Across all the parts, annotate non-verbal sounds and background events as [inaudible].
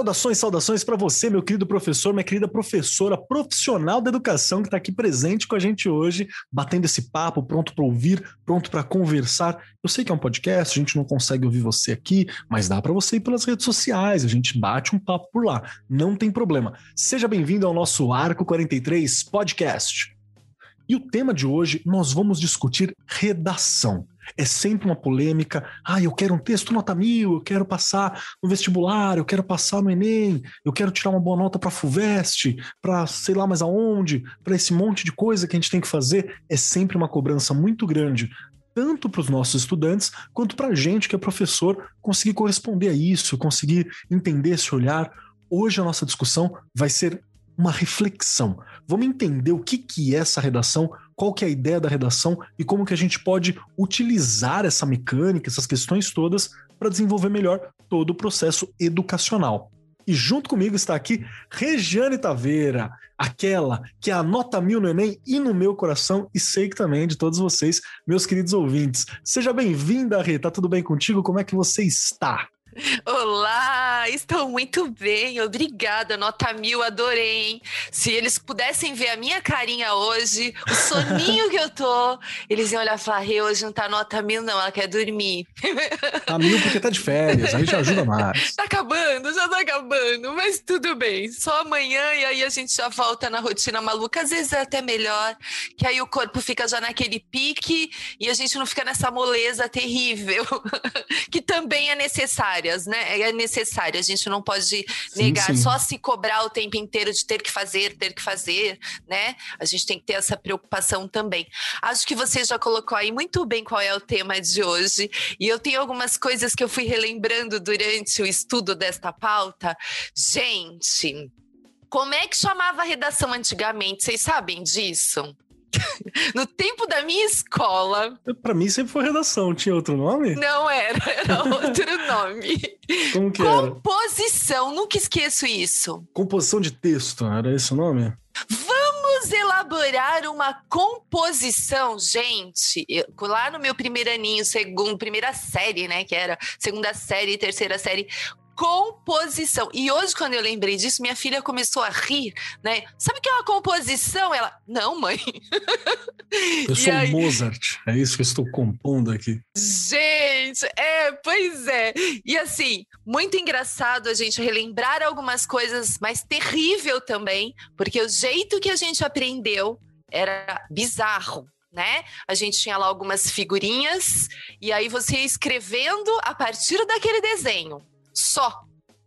Saudações, saudações para você, meu querido professor, minha querida professora profissional da educação que está aqui presente com a gente hoje, batendo esse papo, pronto para ouvir, pronto para conversar. Eu sei que é um podcast, a gente não consegue ouvir você aqui, mas dá para você ir pelas redes sociais, a gente bate um papo por lá, não tem problema. Seja bem-vindo ao nosso Arco 43 podcast. E o tema de hoje nós vamos discutir redação é sempre uma polêmica. Ah, eu quero um texto nota mil, eu quero passar no vestibular, eu quero passar no Enem, eu quero tirar uma boa nota para a FUVEST, para sei lá mais aonde, para esse monte de coisa que a gente tem que fazer. É sempre uma cobrança muito grande, tanto para os nossos estudantes quanto para a gente que é professor conseguir corresponder a isso, conseguir entender esse olhar. Hoje a nossa discussão vai ser uma reflexão. Vamos entender o que, que é essa redação, qual que é a ideia da redação e como que a gente pode utilizar essa mecânica, essas questões todas para desenvolver melhor todo o processo educacional. E junto comigo está aqui Regiane Taveira, aquela que anota mil no Enem e no meu coração, e sei que também de todos vocês, meus queridos ouvintes. Seja bem-vinda, Rê. Tá tudo bem contigo? Como é que você está? Olá, estou muito bem, obrigada, nota mil, adorei, hein? Se eles pudessem ver a minha carinha hoje, o soninho que eu tô, eles iam olhar e falar, hoje não tá nota mil não, ela quer dormir. Tá mil porque tá de férias, aí já ajuda mais. [laughs] Tá acabando, já tá acabando, mas tudo bem, só amanhã e aí a gente já volta na rotina maluca, às vezes é até melhor, que aí o corpo fica já naquele pique e a gente não fica nessa moleza terrível, [laughs] que também é necessário necessárias, né? É necessário. A gente não pode negar sim, sim. só se cobrar o tempo inteiro de ter que fazer, ter que fazer, né? A gente tem que ter essa preocupação também. Acho que você já colocou aí muito bem qual é o tema de hoje. E eu tenho algumas coisas que eu fui relembrando durante o estudo desta pauta. Gente, como é que chamava a redação antigamente? Vocês sabem disso? [laughs] no tempo da minha escola. Para mim sempre foi redação. Tinha outro nome? Não era, [laughs] era outro nome. Como que Composição, era? Composição, nunca esqueço isso. Composição de texto, era esse o nome? Vamos elaborar uma composição, gente. Eu, lá no meu primeiro aninho, segundo, primeira série, né? Que era segunda série, terceira série composição. E hoje, quando eu lembrei disso, minha filha começou a rir, né? Sabe o que é uma composição? Ela, não, mãe. [laughs] Eu sou aí... Mozart, é isso que eu estou compondo aqui. Gente, é, pois é. E assim, muito engraçado a gente relembrar algumas coisas, mas terrível também, porque o jeito que a gente aprendeu era bizarro, né? A gente tinha lá algumas figurinhas e aí você ia escrevendo a partir daquele desenho só.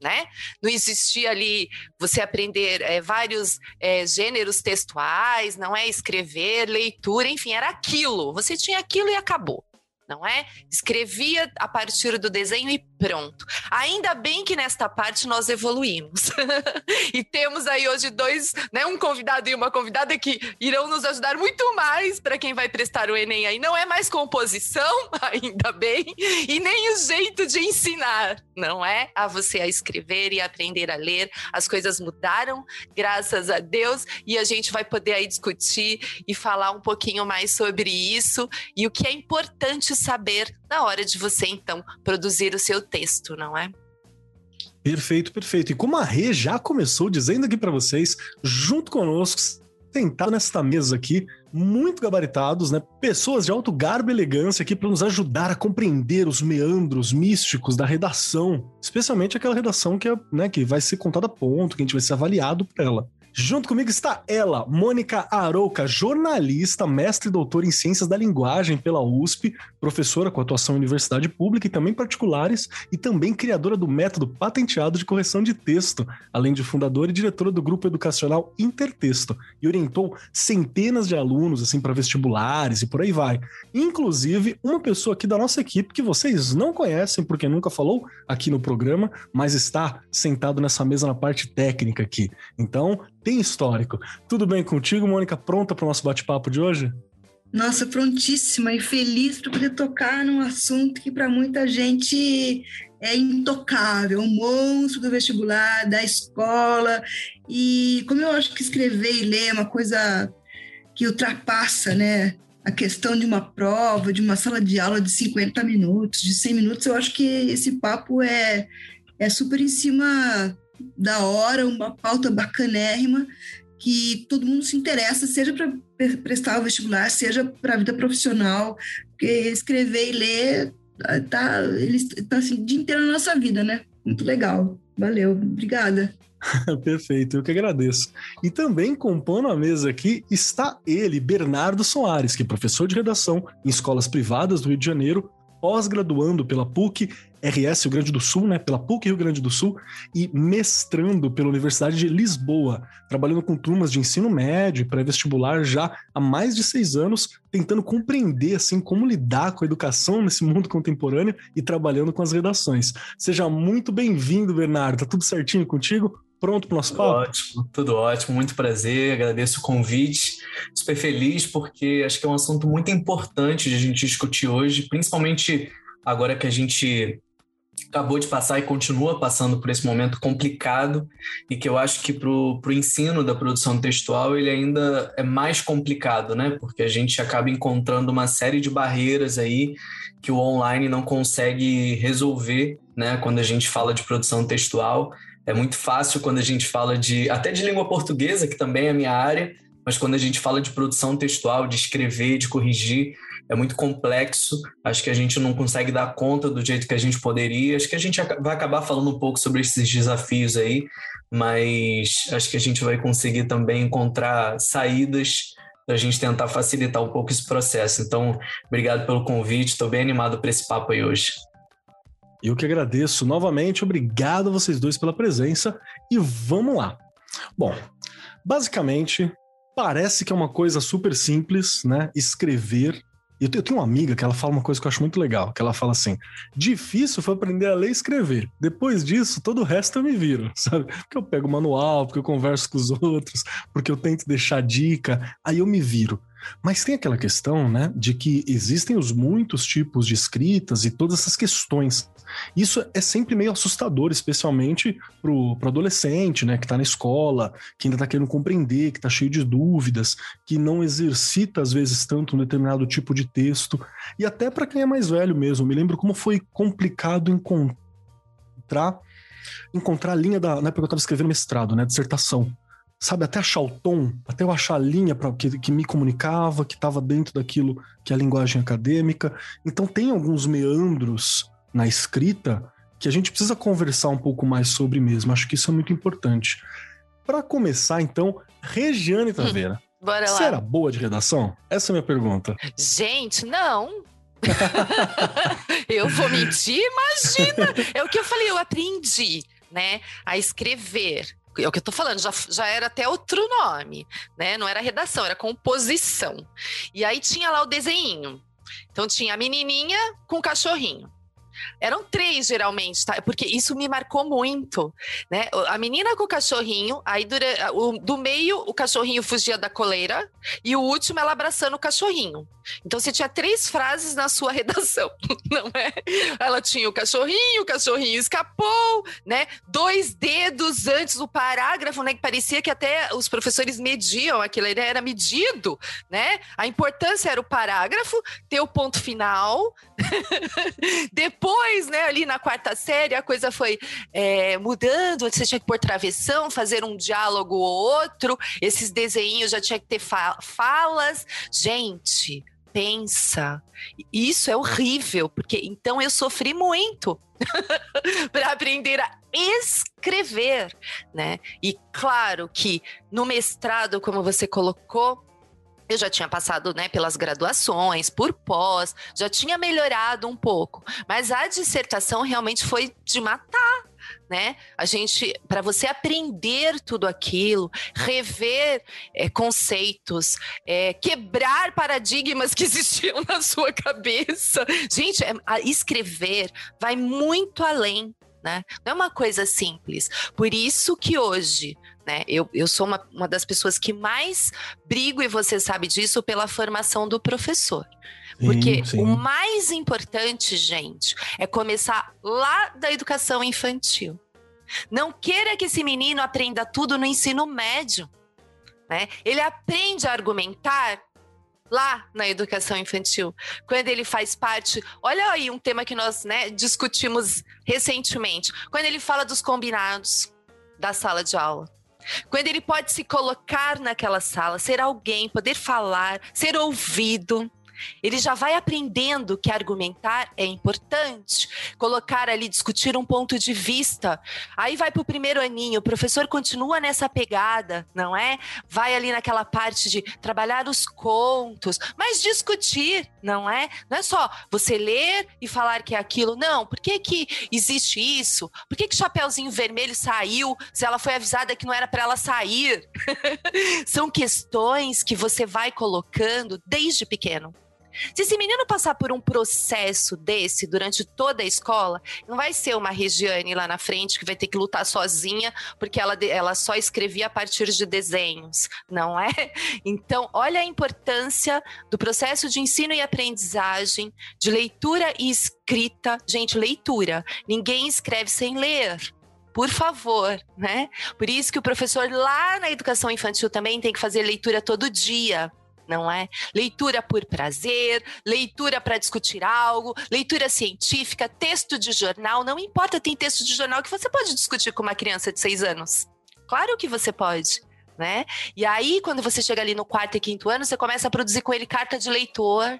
Né? Não existia ali você aprender é, vários é, gêneros textuais, não é escrever, leitura, enfim, era aquilo. Você tinha aquilo e acabou não é? Escrevia a partir do desenho e pronto. Ainda bem que nesta parte nós evoluímos. [laughs] e temos aí hoje dois, né, um convidado e uma convidada que irão nos ajudar muito mais para quem vai prestar o ENEM aí. Não é mais composição, [laughs] ainda bem, e nem o jeito de ensinar, não é? A você a escrever e aprender a ler. As coisas mudaram, graças a Deus, e a gente vai poder aí discutir e falar um pouquinho mais sobre isso e o que é importante saber na hora de você, então, produzir o seu texto, não é? Perfeito, perfeito. E como a Rê já começou dizendo aqui para vocês, junto conosco, sentado nesta mesa aqui, muito gabaritados, né? Pessoas de alto garbo e elegância aqui para nos ajudar a compreender os meandros místicos da redação, especialmente aquela redação que, é, né, que vai ser contada a ponto, que a gente vai ser avaliado por ela. Junto comigo está ela, Mônica Arouca, jornalista, mestre e doutora em Ciências da Linguagem pela USP, professora com atuação em universidade pública e também particulares, e também criadora do método patenteado de correção de texto, além de fundadora e diretora do grupo educacional Intertexto, e orientou centenas de alunos assim para vestibulares e por aí vai. Inclusive, uma pessoa aqui da nossa equipe que vocês não conhecem porque nunca falou aqui no programa, mas está sentado nessa mesa na parte técnica aqui. Então, tem histórico. Tudo bem contigo, Mônica? Pronta para o nosso bate-papo de hoje? Nossa, prontíssima e feliz para poder tocar num assunto que para muita gente é intocável, o monstro do vestibular, da escola. E como eu acho que escrever e ler é uma coisa que ultrapassa, né? A questão de uma prova, de uma sala de aula de 50 minutos, de 100 minutos, eu acho que esse papo é, é super em cima da hora, uma pauta bacanérrima que todo mundo se interessa, seja para prestar o vestibular, seja para a vida profissional, porque escrever e ler tá, ele está assim, o dia inteiro na nossa vida, né? Muito legal. Valeu, obrigada. [laughs] Perfeito, eu que agradeço. E também compondo a mesa aqui está ele, Bernardo Soares, que é professor de redação em escolas privadas do Rio de Janeiro, pós-graduando pela PUC RS Rio Grande do Sul, né, pela PUC Rio Grande do Sul, e mestrando pela Universidade de Lisboa, trabalhando com turmas de ensino médio pré-vestibular já há mais de seis anos, tentando compreender assim como lidar com a educação nesse [laughs] mundo contemporâneo e trabalhando com as redações. Seja muito bem-vindo, Bernardo. Tá tudo certinho contigo? Pronto para o nosso tudo papo? Ótimo, tudo ótimo, muito prazer, agradeço o convite. Super feliz porque acho que é um assunto muito importante de a gente discutir hoje, principalmente agora que a gente acabou de passar e continua passando por esse momento complicado e que eu acho que para o ensino da produção textual ele ainda é mais complicado, né? Porque a gente acaba encontrando uma série de barreiras aí que o online não consegue resolver, né? Quando a gente fala de produção textual é muito fácil quando a gente fala de até de língua portuguesa, que também é a minha área, mas quando a gente fala de produção textual, de escrever, de corrigir, é muito complexo. Acho que a gente não consegue dar conta do jeito que a gente poderia. Acho que a gente vai acabar falando um pouco sobre esses desafios aí, mas acho que a gente vai conseguir também encontrar saídas para a gente tentar facilitar um pouco esse processo. Então, obrigado pelo convite. Estou bem animado para esse papo aí hoje. Eu que agradeço novamente, obrigado a vocês dois pela presença e vamos lá. Bom, basicamente, parece que é uma coisa super simples, né? Escrever. Eu tenho uma amiga que ela fala uma coisa que eu acho muito legal, que ela fala assim: difícil foi aprender a ler e escrever. Depois disso, todo o resto eu me viro, [laughs] sabe? Porque eu pego o manual, porque eu converso com os outros, porque eu tento deixar dica, aí eu me viro. Mas tem aquela questão, né, de que existem os muitos tipos de escritas e todas essas questões. Isso é sempre meio assustador, especialmente pro, pro adolescente, né, que tá na escola, que ainda tá querendo compreender, que tá cheio de dúvidas, que não exercita às vezes tanto um determinado tipo de texto. E até para quem é mais velho mesmo, me lembro como foi complicado encontrar encontrar a linha da, na época que eu estava escrevendo mestrado, né, dissertação sabe, até achar o tom, até eu achar a linha para que, que me comunicava, que estava dentro daquilo que é a linguagem acadêmica. Então tem alguns meandros na escrita que a gente precisa conversar um pouco mais sobre mesmo. Acho que isso é muito importante. Para começar, então, Regiane Taveira. Hum, bora lá. Você era boa de redação? Essa é a minha pergunta. Gente, não. [laughs] eu vou mentir? Imagina! É o que eu falei, eu aprendi, né, a escrever é o que eu tô falando, já, já era até outro nome, né? Não era redação, era composição. E aí tinha lá o desenho. Então tinha a menininha com o cachorrinho. Eram três, geralmente, tá? Porque isso me marcou muito, né? A menina com o cachorrinho, aí o, do meio o cachorrinho fugia da coleira e o último ela abraçando o cachorrinho. Então você tinha três frases na sua [laughs] redação, não é? Ela tinha o cachorrinho, o cachorrinho escapou, né? Dois dedos antes do parágrafo, né? Que parecia que até os professores mediam aquilo, era medido, né? A importância era o parágrafo, ter o ponto final. [laughs] Depois, né, ali na quarta série, a coisa foi é, mudando, você tinha que pôr travessão, fazer um diálogo ou outro, esses desenhos já tinha que ter fa falas. Gente, pensa. Isso é horrível, porque então eu sofri muito [laughs] para aprender a escrever, né? E claro que no mestrado, como você colocou, eu já tinha passado né, pelas graduações, por pós, já tinha melhorado um pouco, mas a dissertação realmente foi de matar né? A gente, para você aprender tudo aquilo, rever é, conceitos, é, quebrar paradigmas que [laughs] existiam na sua cabeça. Gente, é, escrever vai muito além né? Não é uma coisa simples. Por isso que hoje, né, eu, eu sou uma, uma das pessoas que mais brigo, e você sabe disso, pela formação do professor. Porque sim, sim. o mais importante, gente, é começar lá da educação infantil. Não queira que esse menino aprenda tudo no ensino médio. Né? Ele aprende a argumentar lá na educação infantil, quando ele faz parte. Olha aí um tema que nós né, discutimos recentemente, quando ele fala dos combinados da sala de aula. Quando ele pode se colocar naquela sala, ser alguém, poder falar, ser ouvido. Ele já vai aprendendo que argumentar é importante, colocar ali, discutir um ponto de vista. Aí vai para o primeiro aninho, o professor continua nessa pegada, não é? Vai ali naquela parte de trabalhar os contos, mas discutir, não é? Não é só você ler e falar que é aquilo. Não, por que, que existe isso? Por que, que Chapeuzinho Vermelho saiu se ela foi avisada que não era para ela sair? [laughs] São questões que você vai colocando desde pequeno. Se esse menino passar por um processo desse durante toda a escola, não vai ser uma Regiane lá na frente que vai ter que lutar sozinha porque ela, ela só escrevia a partir de desenhos, não é? [laughs] Então, olha a importância do processo de ensino e aprendizagem, de leitura e escrita. Gente, leitura. Ninguém escreve sem ler por favor, né? Por isso que o professor lá na educação infantil também tem que fazer leitura todo dia não é? Leitura por prazer, leitura para discutir algo, leitura científica, texto de jornal, não importa, tem texto de jornal que você pode discutir com uma criança de seis anos. Claro que você pode. Né? E aí, quando você chega ali no quarto e quinto ano, você começa a produzir com ele carta de leitor,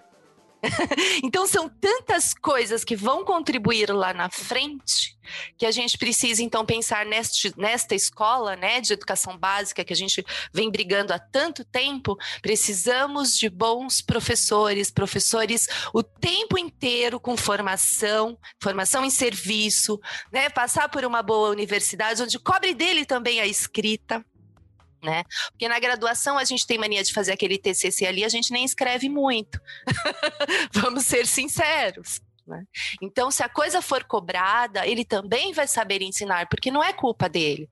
[laughs] então são tantas coisas que vão contribuir lá na frente que a gente precisa então pensar neste, nesta escola, né, de educação básica que a gente vem brigando há tanto tempo, precisamos de bons professores, professores o tempo inteiro com formação, formação em serviço, né, passar por uma boa universidade onde cobre dele também a escrita né? Porque na graduação a gente tem mania de fazer aquele TCC ali, a gente nem escreve muito. [laughs] Vamos ser sinceros. Né? Então, se a coisa for cobrada, ele também vai saber ensinar, porque não é culpa dele.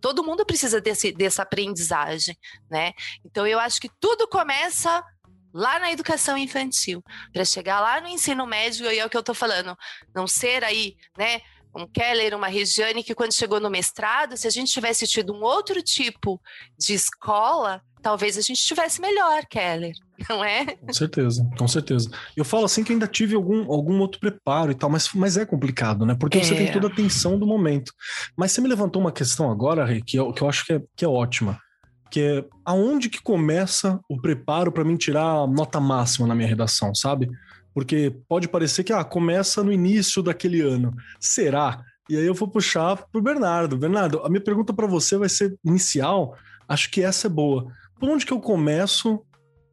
Todo mundo precisa desse, dessa aprendizagem, né? Então, eu acho que tudo começa lá na educação infantil, para chegar lá no ensino médio, e é o que eu estou falando, não ser aí, né, um Keller, uma Regiane, que quando chegou no mestrado, se a gente tivesse tido um outro tipo de escola, talvez a gente estivesse melhor, Keller, [laughs] não é? Com certeza, com certeza. Eu falo assim que ainda tive algum, algum outro preparo e tal, mas, mas é complicado, né? Porque é. você tem toda a tensão do momento. Mas você me levantou uma questão agora, Rê, que eu, que eu acho que é, que é ótima. Que é aonde que começa o preparo para mim tirar a nota máxima na minha redação, sabe? Porque pode parecer que ah, começa no início daquele ano. Será? E aí eu vou puxar para o Bernardo. Bernardo, a minha pergunta para você vai ser inicial. Acho que essa é boa. Por onde que eu começo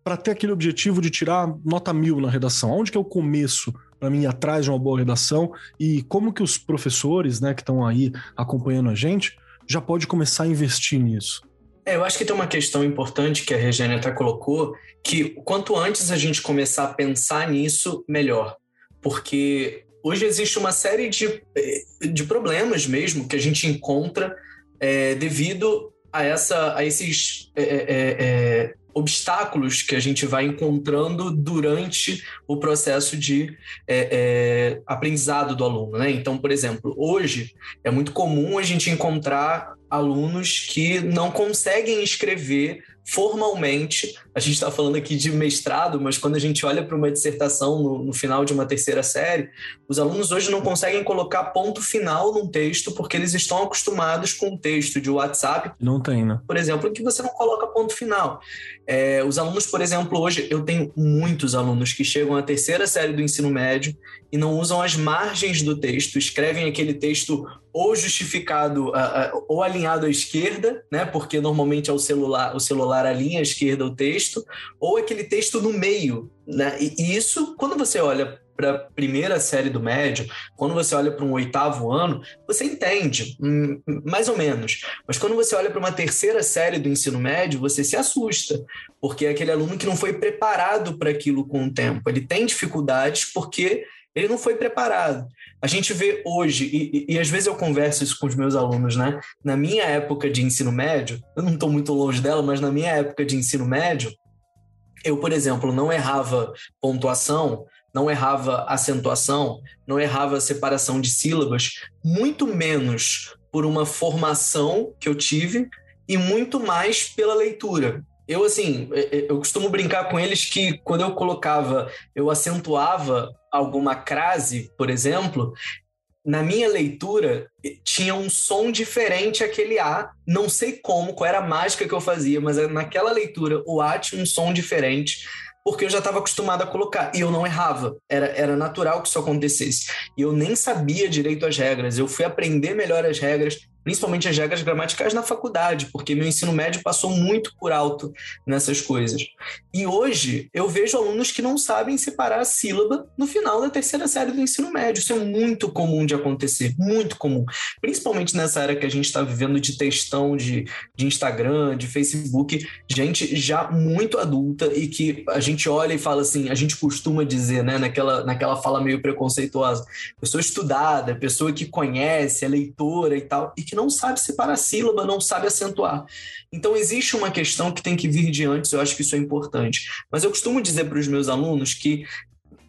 para ter aquele objetivo de tirar nota mil na redação? Onde que eu começo para mim ir atrás de uma boa redação? E como que os professores, né, que estão aí acompanhando a gente, já pode começar a investir nisso? É, eu acho que tem uma questão importante que a Regina até colocou, que quanto antes a gente começar a pensar nisso, melhor. Porque hoje existe uma série de, eh, de problemas mesmo que a gente encontra é, devido a, essa, a esses é, obstáculos que a gente vai encontrando durante o processo de aprendizado do aluno. Né? Então, por exemplo, hoje é muito comum a gente encontrar alunos que não conseguem escrever formalmente. A gente está falando aqui de mestrado, mas quando a gente olha para uma dissertação no, no, final de uma terceira série, os alunos hoje não conseguem colocar ponto final num texto porque eles estão acostumados com o texto de WhatsApp. Não tem, né? Por exemplo, que você não coloca ponto final. É, os alunos, por exemplo, hoje eu tenho muitos alunos que chegam à terceira série do ensino médio e não usam as margens do texto, escrevem aquele texto ou justificado uh, uh, ou alinhado à esquerda, né? Porque normalmente é o celular, o celular alinha à esquerda o texto, ou aquele texto no meio, né? E, e isso, quando você olha para a primeira série do médio, quando você olha para um oitavo ano, você entende, hum, mais ou menos. Mas quando você olha para uma terceira série do ensino médio, você se assusta, porque é aquele aluno que não foi preparado para aquilo com o tempo. Ele tem dificuldades porque ele não foi preparado. A gente vê hoje, e, e, e, às vezes eu converso isso com os meus alunos, né? Na minha época de ensino médio, eu não estou muito longe dela, mas na minha época de ensino médio, eu, por exemplo, não errava pontuação, não errava acentuação, não errava separação de sílabas, muito menos por uma formação que eu tive e muito mais pela leitura. Eu, assim, eu costumo brincar com eles que quando eu colocava, eu acentuava alguma crase, por exemplo, na minha leitura tinha um som diferente aquele A, não sei como, qual era a mágica que eu fazia, mas naquela leitura o A tinha um som diferente porque eu já estava acostumado a colocar. E eu não errava. Era, era natural que isso acontecesse. E eu nem sabia direito as regras. Eu fui aprender melhor as regras principalmente as regras gramaticais na faculdade, porque meu ensino médio passou muito por alto nessas coisas. E hoje eu vejo alunos que não sabem separar a sílaba no final da terceira série do ensino médio. Isso é muito comum de acontecer, muito comum. Principalmente nessa era que a gente está vivendo de textão, de, de Instagram, de Facebook, gente já muito adulta e que a gente olha e fala assim, a gente costuma dizer, né, naquela, naquela fala meio preconceituosa, pessoa estudada, pessoa que conhece, é leitora e tal, e que não sabe separar sílaba, não sabe acentuar. Então, existe uma questão que tem que vir de antes, eu acho que isso é importante. Mas eu costumo dizer para os meus alunos que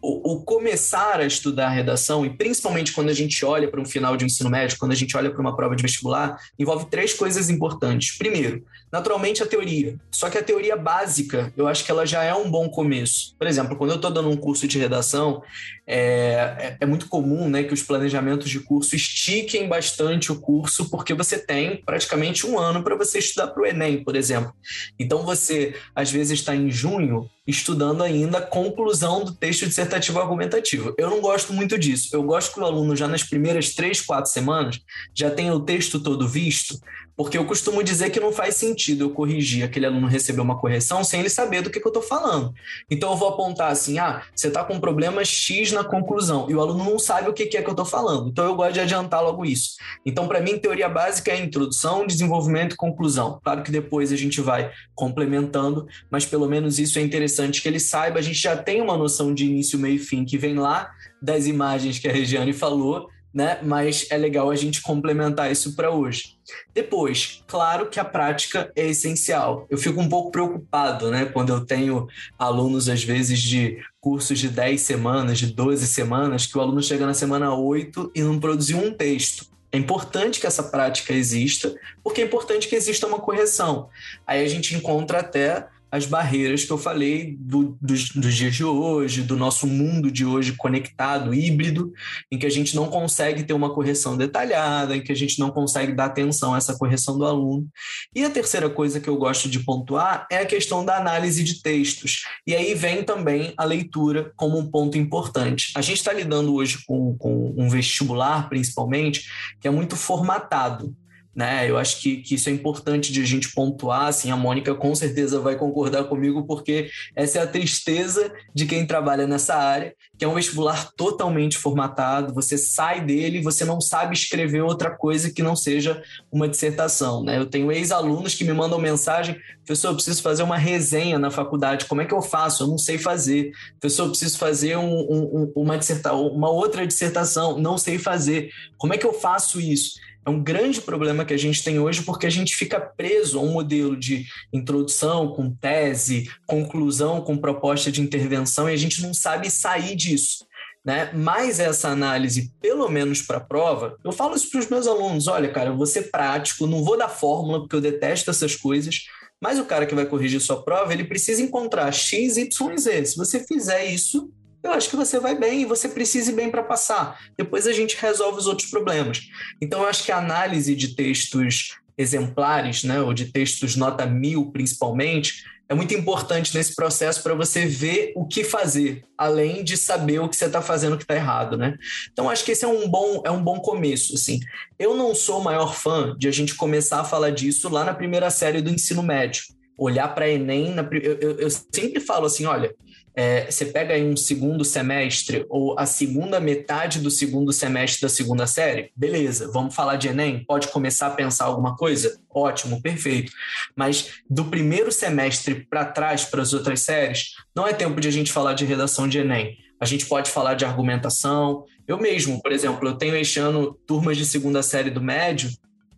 o, começar a estudar redação, e principalmente quando a gente olha para um final de ensino médio, quando a gente olha para uma prova de vestibular, envolve três coisas importantes. Primeiro, naturalmente a teoria. Só que a teoria básica, eu acho que ela já é um bom começo. Por exemplo, quando eu estou dando um curso de redação, é, é, é, muito comum né, que os planejamentos de curso estiquem bastante o curso, porque você tem praticamente um ano para você estudar para o Enem, por exemplo. Então você, às vezes, está em junho estudando ainda a conclusão do texto dissertativo argumentativo. Eu não gosto muito disso. Eu gosto que o aluno, já nas primeiras três, quatro semanas, já tenha o texto todo visto, porque eu costumo dizer que não faz sentido eu corrigir aquele aluno receber uma correção sem ele saber do que, que eu estou falando. Então eu vou apontar assim: ah, você está com problema X na conclusão, e o aluno não sabe o que, que é que eu estou falando. Então eu gosto de adiantar logo isso. Então, para mim, teoria básica é introdução, desenvolvimento e conclusão. Claro que depois a gente vai complementando, mas pelo menos isso é interessante que ele saiba. A gente já tem uma noção de início, meio e fim que vem lá das imagens que a Regiane falou, né? Mas é legal a gente complementar isso para hoje. Depois, claro que a prática é essencial. Eu fico um pouco preocupado, né, quando eu tenho alunos às vezes de cursos de 10 semanas, de 12 semanas, que o aluno chega na semana 8 e não produziu um texto. É importante que essa prática exista, porque é importante que exista uma correção. Aí a gente encontra até as barreiras que eu falei do, dos, dos, dias de hoje, do nosso mundo de hoje conectado, híbrido, em que a gente não consegue ter uma correção detalhada, em que a gente não consegue dar atenção a essa correção do aluno. E a terceira coisa que eu gosto de pontuar é a questão da análise de textos. E aí vem também a leitura como um ponto importante. A gente está lidando hoje com, com um vestibular, principalmente, que é muito formatado né? Eu acho que, que isso é importante de a gente pontuar, assim, a Mônica com certeza vai concordar comigo, porque essa é a tristeza de quem trabalha nessa área, que é um vestibular totalmente formatado, você sai dele e você não sabe escrever outra coisa que não seja uma dissertação, né? Eu tenho ex-alunos que me mandam mensagem, professor, eu preciso fazer uma resenha na faculdade, como é que eu faço? Eu não sei fazer. Professor, eu preciso fazer um, um, uma, uma outra dissertação, não sei fazer. Como é que eu faço isso? É um grande problema que a gente tem hoje porque a gente fica preso a um modelo de introdução com tese, conclusão com proposta de intervenção e a gente não sabe sair disso. Né? Mas essa análise, pelo menos para a prova, eu falo isso para os meus alunos: olha, cara, eu vou ser prático, não vou dar fórmula, porque eu detesto essas coisas, mas o cara que vai corrigir sua prova, ele precisa encontrar X, Y Z. Se você fizer isso, eu acho que você vai bem e você precisa ir bem para passar. Depois a gente resolve os outros problemas. Então, eu acho que a análise de textos exemplares, né, ou de textos nota mil, principalmente, é muito importante nesse processo para você ver o que fazer, além de saber o que você está fazendo que está errado, né? Então acho que esse é um bom é um bom começo, assim. Eu não sou o maior fã de a gente começar a falar disso lá na primeira série do ensino médio, olhar para Enem, na, eu, eu, eu sempre falo assim, olha, é, você pega aí um segundo semestre ou a segunda metade do segundo semestre da segunda série, beleza, vamos falar de Enem? Pode começar a pensar alguma coisa? Ótimo, perfeito. Mas do primeiro semestre para trás, para as outras séries, não é tempo de a gente falar de redação de Enem. a gente pode falar de argumentação. Eu mesmo, por exemplo, eu tenho este ano turmas de segunda série do médio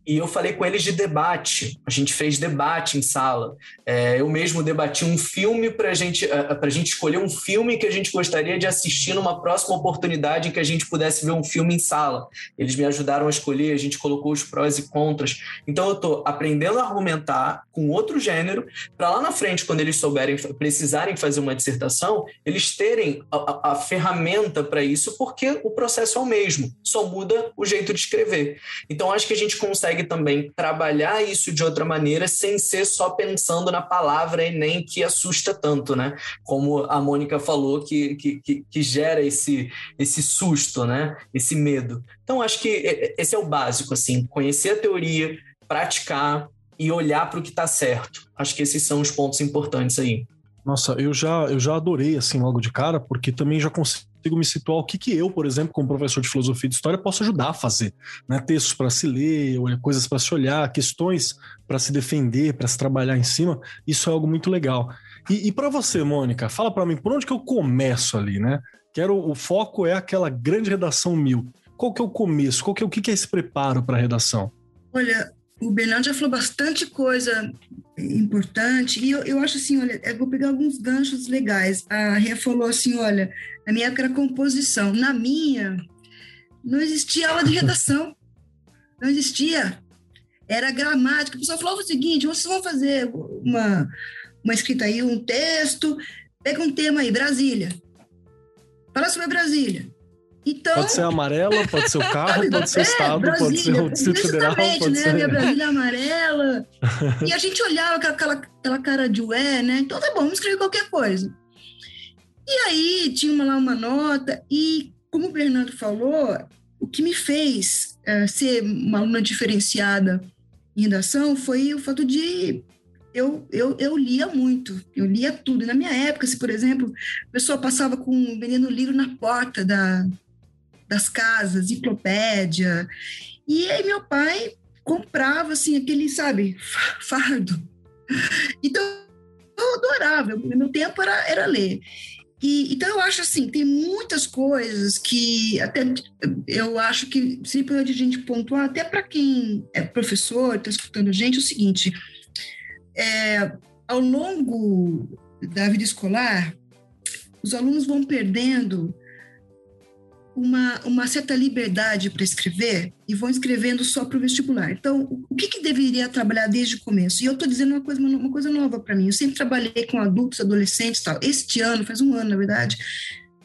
e eu falei com eles de debate. A gente fez debate em sala. É, eu mesmo debati um filme para gente, a gente escolher um filme que a gente gostaria de assistir numa próxima oportunidade em que a gente pudesse ver um filme em sala. Eles me ajudaram a escolher, a gente colocou os prós e contras. Então eu estou aprendendo a argumentar com outro gênero, para lá na frente, quando eles souberem, precisarem fazer uma dissertação, eles terem a, a, a ferramenta para isso, porque o processo é o mesmo, só muda o jeito de escrever. Então acho que a gente consegue consegue também trabalhar isso de outra maneira sem ser só pensando na palavra Enem que assusta tanto, né? Como a Mônica falou, que, que, que gera esse, esse susto, né? Esse medo. Então, acho que esse é o básico, assim, conhecer a teoria, praticar e olhar para o que está certo. Acho que esses são os pontos importantes aí. Nossa, eu já, eu já adorei, assim, logo de cara, porque também já consigo consigo me situar o que, que eu, por exemplo, como professor de filosofia e de história, posso ajudar a fazer. Né? Textos para se ler, coisas para se olhar, questões para se defender, para se trabalhar em cima. Isso é algo muito legal. E, e para você, Mônica, fala para mim, por onde que eu começo ali, né? Quero, o foco é aquela grande redação mil. Qual que é o começo? Qual que é, o que, que é esse preparo para a redação? Olha, o Bernardo já falou bastante coisa importante, e eu, eu acho assim, olha, eu vou pegar alguns ganchos legais. A Ria falou assim, olha, na minha época era composição, na minha não existia aula de redação, não existia, era gramática. O pessoal falava o seguinte, vocês vão fazer uma, uma escrita aí, um texto, pega um tema aí, Brasília, fala sobre Brasília. Então, pode ser amarela, pode ser o carro, pode ser o é, estado, Brasília, pode ser o Distrito Federal. Pode né? Ser... A minha Brasília amarela. [laughs] e a gente olhava com aquela, aquela cara de ué, né? Então tá bom, vamos escrever qualquer coisa. E aí tinha uma, lá uma nota, e como o Bernardo falou, o que me fez é, ser uma aluna diferenciada em redação foi o fato de eu, eu, eu lia muito, eu lia tudo. E na minha época, se, por exemplo, a pessoa passava com um vendendo livro na porta da, das casas, enciclopédia. E aí meu pai comprava, assim, aquele, sabe, [laughs] fardo. Então, eu adorava, meu tempo era, era ler. E, então, eu acho assim, tem muitas coisas que até eu acho que seria importante a gente pontuar, até para quem é professor, está escutando a gente, é o seguinte, é, ao longo da vida escolar, os alunos vão perdendo uma, uma certa liberdade para escrever e vão escrevendo só para o vestibular. Então, o que, que deveria trabalhar desde o começo? E eu estou dizendo uma coisa, uma coisa nova para mim. Eu sempre trabalhei com adultos, adolescentes tal. Este ano, faz um ano, na verdade,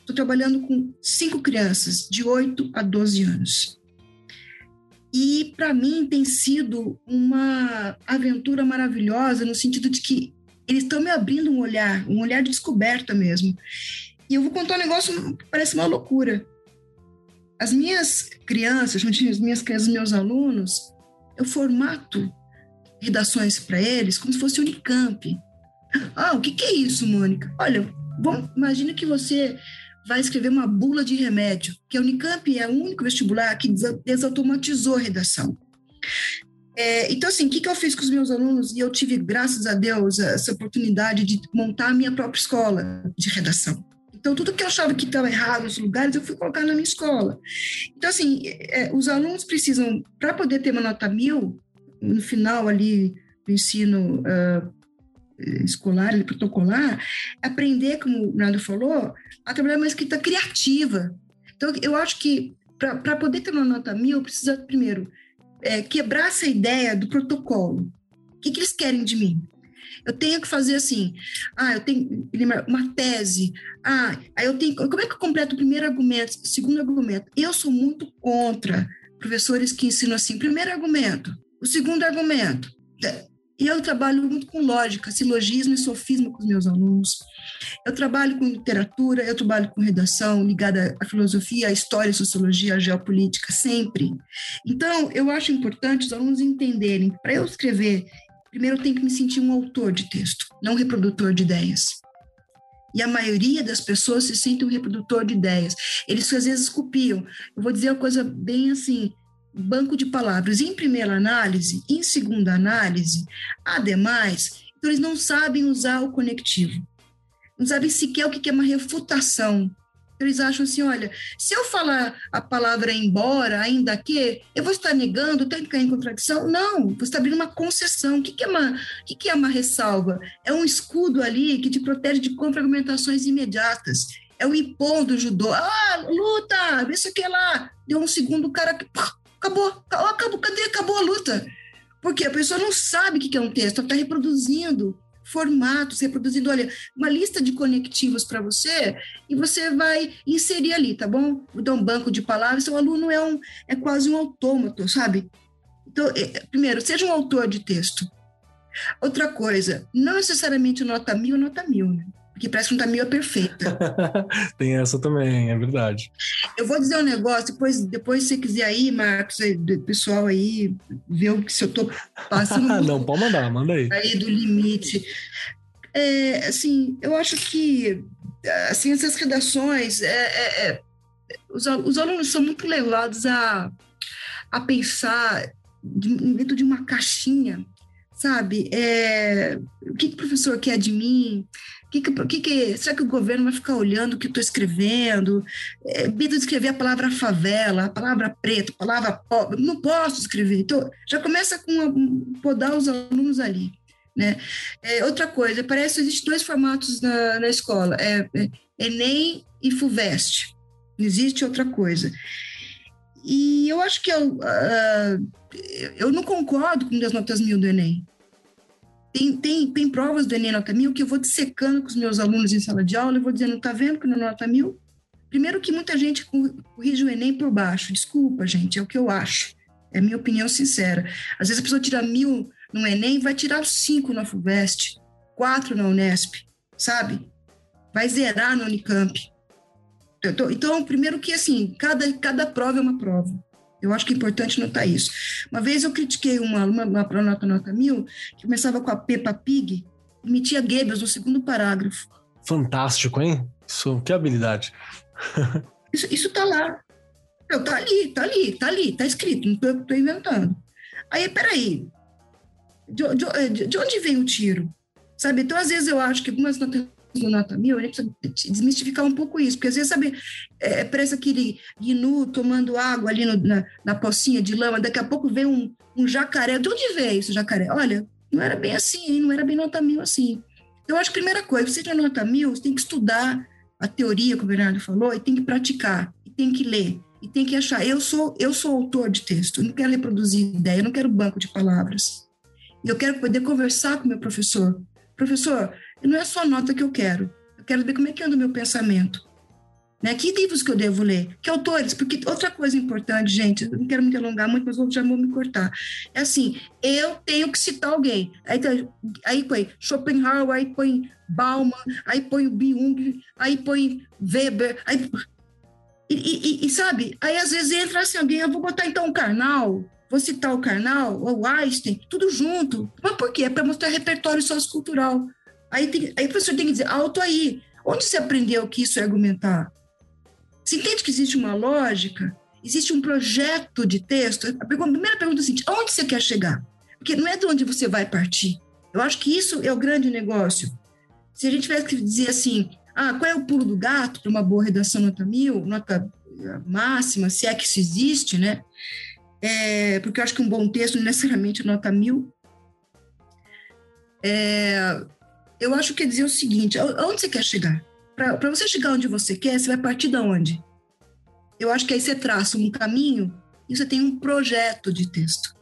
estou trabalhando com cinco crianças de 8 a 12 anos. E para mim tem sido uma aventura maravilhosa no sentido de que eles estão me abrindo um olhar, um olhar de descoberta mesmo. E eu vou contar um negócio parece uma loucura. As minhas crianças, as minhas crianças, meus alunos, eu formato redações para eles como se fosse Unicamp. Ah, o que, que é isso, Mônica? Olha, bom, imagina que você vai escrever uma bula de remédio, que a Unicamp é o único vestibular que desautomatizou a redação. É, então, assim, o que, que eu fiz com os meus alunos? E eu tive, graças a Deus, essa oportunidade de montar a minha própria escola de redação. Então, tudo que eu achava que estava errado nos lugares, eu fui colocar na minha escola. Então, assim, é, os alunos precisam, para poder ter uma nota mil, no final ali do ensino uh, escolar, ali, protocolar, aprender, como o Nando falou, a trabalhar uma escrita criativa. Então, eu acho que para poder ter uma nota mil, precisa, primeiro, é, quebrar essa ideia do protocolo. O que, que eles querem de mim? Eu tenho que fazer assim, ah, eu tenho uma tese, ah, aí eu tenho, como é que eu completo o primeiro argumento, segundo argumento? Eu sou muito contra professores que ensinam assim, primeiro argumento, o segundo argumento. E eu trabalho muito com lógica, silogismo e sofismo com os meus alunos. Eu trabalho com literatura, eu trabalho com redação ligada à filosofia, à história, à sociologia, à geopolítica, sempre. Então, eu acho importante os alunos entenderem, para eu escrever primeiro eu tenho que me sentir um autor de texto, não um reprodutor de ideias. E a maioria das pessoas se sente um reprodutor de ideias. Eles às vezes copiam. Eu vou dizer uma coisa bem assim, banco de palavras. Em primeira análise, em segunda análise, ademais, então eles não sabem usar o conectivo. Não sabem sequer o que é uma refutação. Eles acham assim, olha, se eu falar a palavra embora, ainda que, eu vou estar negando, tem que cair em contradição? Não, você está abrindo uma concessão. O que, que, é uma, o que, que é uma ressalva? É um escudo ali que te protege de contra-argumentações imediatas. É o impor do judô. Ah, luta, isso aqui lá. Deu um segundo, o cara... Acabou, acabou, cadê? Acabou a luta. Porque a pessoa não sabe o que é um texto, ela está reproduzindo formatos, reproduzindo, olha, uma lista de conectivos para você e você vai inserir ali, tá bom? Dar um banco de palavras, seu aluno é, um, é quase um autômato, sabe? Então, é, primeiro, seja um autor de texto. Outra coisa, não necessariamente nota mil, nota mil, né? Porque parece que nota mil é perfeita. [laughs] Tem essa também, é verdade. Eu vou dizer um negócio, depois, depois se você quiser aí, Marcos, aí, pessoal aí, ver o que se eu tô passando. [laughs] não, pode mandar, manda aí. Aí do limite. É, assim, eu acho que assim, essas redações, é, é, é, os, os alunos são muito levados a, a pensar dentro de uma caixinha, sabe? É, o que, que o professor quer de mim? Que que, que, será que o governo vai ficar olhando o que eu estou escrevendo? É, medo de escrever a palavra favela, a palavra preto, a palavra pobre. Não posso escrever. Então, já começa com podar os alunos ali. Né? É, outra coisa, parece que existem dois formatos na, na escola: é, é Enem e FUVEST. Existe outra coisa. E eu acho que eu, uh, eu não concordo com as notas mil do Enem. Tem, tem, tem provas do Enem nota mil que eu vou dissecando com os meus alunos em sala de aula e vou dizendo, tá vendo que não é nota mil? Primeiro que muita gente corrige o Enem por baixo. Desculpa, gente, é o que eu acho. É minha opinião sincera. Às vezes a pessoa tira mil no Enem vai tirar cinco na FUVEST, quatro na Unesp, sabe? Vai zerar no Unicamp. Então, primeiro que assim, cada, cada prova é uma prova. Eu acho que é importante notar isso. Uma vez eu critiquei uma aluna na nota nota mil, que começava com a Peppa Pig e metia Goebbels no segundo parágrafo. Fantástico, hein? Isso, que habilidade. [laughs] isso, isso tá lá. Eu, tá ali, tá ali, tá ali, tá escrito, não tô, tô inventando. Aí, peraí, de, de, de onde vem o tiro? Sabe? Então, às vezes, eu acho que algumas notas mil, a gente precisa desmistificar um pouco isso, porque às vezes, sabe, é, parece aquele gnu tomando água ali no, na, na pocinha de lama, daqui a pouco vem um, um jacaré. De onde veio esse jacaré? Olha, não era bem assim, hein? não era bem nota mil assim. Então, acho que a primeira coisa, você tem nota mil, você tem que estudar a teoria, como o Bernardo falou, e tem que praticar, e tem que ler, e tem que achar. Eu sou, eu sou autor de texto, eu não quero reproduzir ideia, eu não quero banco de palavras. Eu quero poder conversar com meu professor. Professor, não é só nota que eu quero. Eu quero ver como é que anda o meu pensamento. Né? Que livros que eu devo ler? Que autores? Porque outra coisa importante, gente, eu não quero me alongar muito, mas eu já vou me cortar. É assim, eu tenho que citar alguém. Aí, aí põe Schopenhauer, aí põe Bauman, aí põe o Byung, aí põe Weber, aí... E, e, e, sabe, aí às vezes entra assim alguém, eu vou botar então um Karnal, vou citar o Karnal, o Einstein, tudo junto. Mas por quê? É para mostrar repertório sociocultural. Aí, tem, aí o professor tem que dizer, alto aí, onde você aprendeu que isso é argumentar? Você entende que existe uma lógica? Existe um projeto de texto? A, pergunta, a primeira pergunta é a seguinte, aonde você quer chegar? Porque não é de onde você vai partir. Eu acho que isso é o grande negócio. Se a gente tivesse que dizer assim, ah, qual é o pulo do gato para uma boa redação nota mil, nota máxima, se é que isso existe, né? é, porque eu acho que um bom texto não necessariamente nota mil. É, eu acho que é dizer o seguinte: aonde você quer chegar? Para você chegar onde você quer, você vai partir de onde? Eu acho que aí você traça um caminho e você tem um projeto de texto.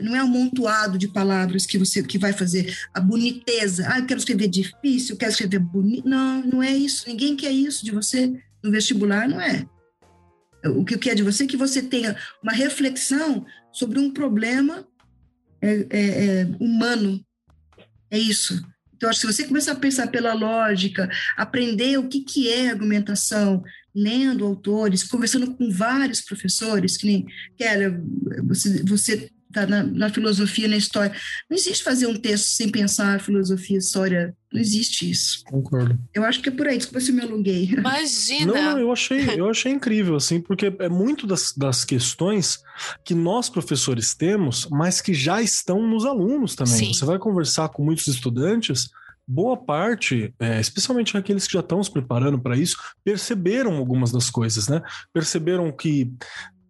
Não é um montuado de palavras que você que vai fazer a boniteza. Ah, eu quero escrever difícil, quero escrever bonito. Não, não é isso. Ninguém quer isso de você no vestibular, não é. O que quero de você é que você tenha uma reflexão sobre um problema é, é, é, humano. É isso. Então, acho que se você começar a pensar pela lógica, aprender o que, que é argumentação, lendo autores, conversando com vários professores, que nem, Keller, você, você tá na, na, filosofia, na história. Não existe fazer um texto sem pensar filosofia, história. Não existe isso. Concordo. Eu acho que é por aí, desculpa se eu me alonguei. Imagina! Não, não, eu achei, eu achei incrível, assim, porque é muito das, das questões que nós, professores, temos, mas que já estão nos alunos também. Sim. Você vai conversar com muitos estudantes, boa parte, é, especialmente aqueles que já estão se preparando para isso, perceberam algumas das coisas, né? Perceberam que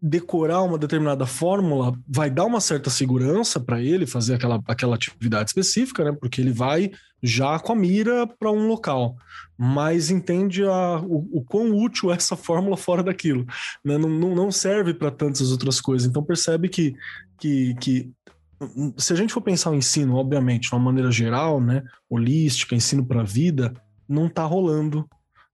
decorar uma determinada fórmula vai dar uma certa segurança para ele fazer aquela, aquela atividade específica, né? Porque ele vai já com a mira para um local, mas entende a, o, o quão útil é essa fórmula fora daquilo. Né? Não, não, não serve para tantas outras coisas. Então percebe que, que, que se a gente for pensar o ensino, obviamente, de uma maneira geral, né, holística, ensino para a vida, não está rolando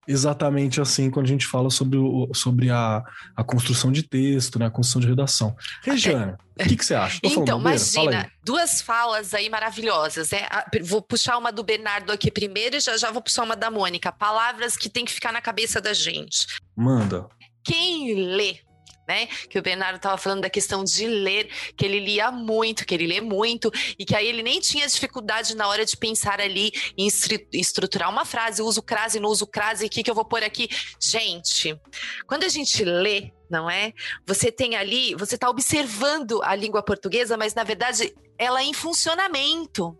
exatamente assim quando a gente fala sobre, o, sobre a, a construção de texto, né, a construção de redação. Regiane, o que, que, você acha? Tô então, imagina, duas falas aí maravilhosas. Né? Vou puxar uma do Bernardo aqui primeiro e já já vou puxar uma da Mônica. Palavras que tem que ficar na cabeça da gente. Manda. Quem lê né? Que o Bernardo estava falando da questão de ler, que ele lia muito, que ele lê muito, e que aí ele nem tinha dificuldade na hora de pensar ali em estruturar uma frase, uso crase, não uso crase, o que, que eu vou pôr aqui? Gente, quando a gente lê, não é? Você tem ali, você está observando a língua portuguesa, mas na verdade ela é em funcionamento.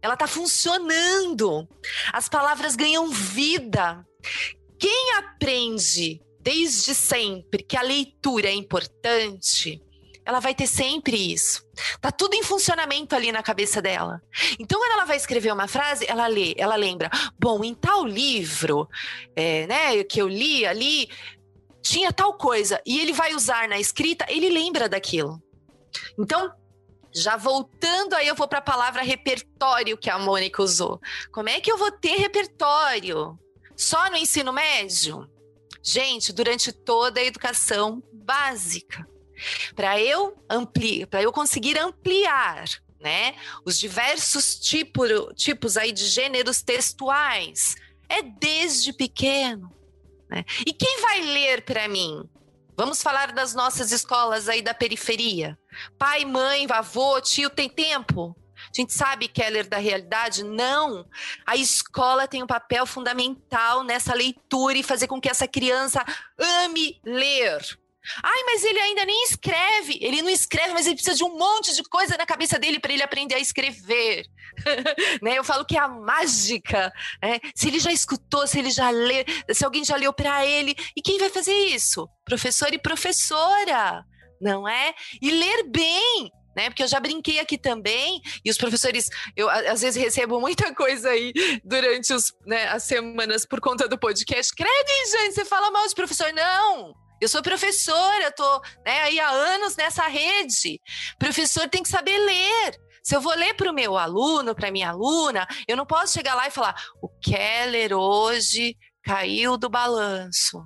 Ela está funcionando. As palavras ganham vida. Quem aprende desde sempre que a leitura é importante, ela vai ter sempre isso. Tá tudo em funcionamento ali na cabeça dela. Então, quando ela vai escrever uma frase, ela lê, ela lembra. Bom, em tal livro, é, né, que eu li ali, tinha tal coisa. E ele vai usar na escrita, ele lembra daquilo. Então, já voltando aí, eu vou para a palavra repertório que a Mônica usou. Como é que eu vou ter repertório? Só no ensino médio? Gente, durante toda a educação básica, para eu ampliar, para eu conseguir ampliar, né, os diversos tipo, tipos aí de gêneros textuais, é desde pequeno. Né? E quem vai ler para mim? Vamos falar das nossas escolas aí da periferia. Pai, mãe, avô, tio, tem tempo? A gente sabe, Keller, da realidade? Não. A escola tem um papel fundamental nessa leitura e fazer com que essa criança ame ler. Ai, mas ele ainda nem escreve. Ele não escreve, mas ele precisa de um monte de coisa na cabeça dele para ele aprender a escrever. [laughs] né? Eu falo que é a mágica. Né? Se ele já escutou, se ele já lê, se alguém já leu para ele. E quem vai fazer isso? Professor e professora. Não é? E ler bem né? Porque eu já brinquei aqui também, e os professores, eu às vezes recebo muita [laughs] coisa aí durante os, né, as semanas por conta do podcast. Credo, gente, você fala mal de professor? Não! Eu sou professora, tô né, aí há anos nessa rede. Professor tem que saber ler. Se eu vou ler para o meu aluno, para minha aluna, eu não posso chegar lá e falar: o Keller hoje caiu do balanço.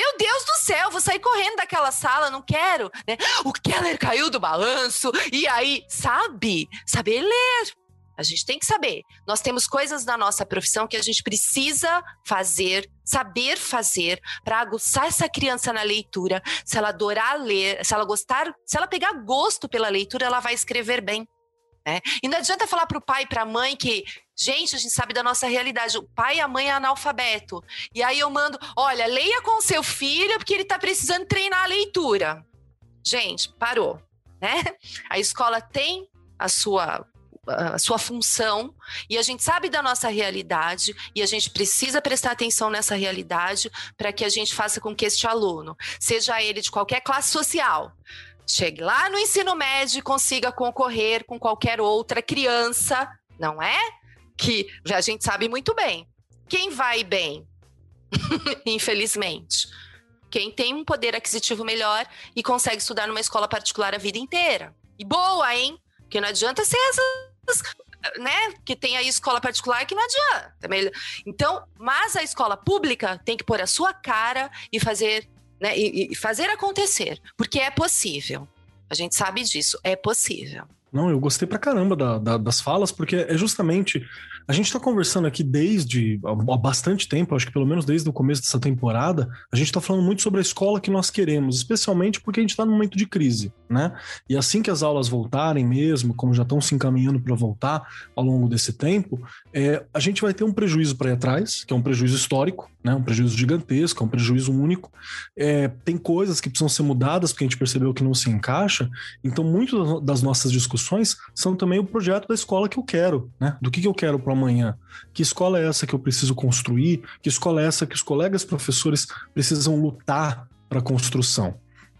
Meu Deus do céu, vou sair correndo daquela sala, não quero. Né? O Keller caiu do balanço, e aí, sabe? Saber ler. A gente tem que saber. Nós temos coisas na nossa profissão que a gente precisa fazer, saber fazer, para aguçar essa criança na leitura. Se ela adorar ler, se ela gostar, se ela pegar gosto pela leitura, ela vai escrever bem. Né? E não adianta falar para o pai e para a mãe que, gente, a gente sabe da nossa realidade, o pai e a mãe é analfabeto. E aí eu mando, olha, leia com seu filho porque ele está precisando treinar a leitura. Gente, parou. Né? A escola tem a sua a sua função e a gente sabe da nossa realidade e a gente precisa prestar atenção nessa realidade para que a gente faça com que este aluno, seja ele de qualquer classe social, chegue lá no ensino médio e consiga concorrer com qualquer outra criança, não é? Que a gente sabe muito bem. Quem vai bem? [laughs] Infelizmente. Quem tem um poder aquisitivo melhor e consegue estudar numa escola particular a vida inteira. E boa, hein? Porque não adianta ser essas né, que tem aí escola particular que não adianta. Então, mas a escola pública tem que pôr a sua cara e fazer né? E, e fazer acontecer, porque é possível. A gente sabe disso, é possível. Não, eu gostei pra caramba da, da, das falas, porque é justamente. A gente está conversando aqui desde há bastante tempo, acho que pelo menos desde o começo dessa temporada, a gente está falando muito sobre a escola que nós queremos, especialmente porque a gente está num momento de crise, né? E assim que as aulas voltarem mesmo, como já estão se encaminhando para voltar ao longo desse tempo, é, a gente vai ter um prejuízo para ir atrás, que é um prejuízo histórico, né? Um prejuízo gigantesco, é um prejuízo único. É, tem coisas que precisam ser mudadas porque a gente percebeu que não se encaixa. Então, muito das nossas discussões são também o projeto da escola que eu quero, né? Do que, que eu quero para amanhã? Que escola é essa que eu preciso construir? Que escola é essa que os colegas professores precisam lutar para a construção,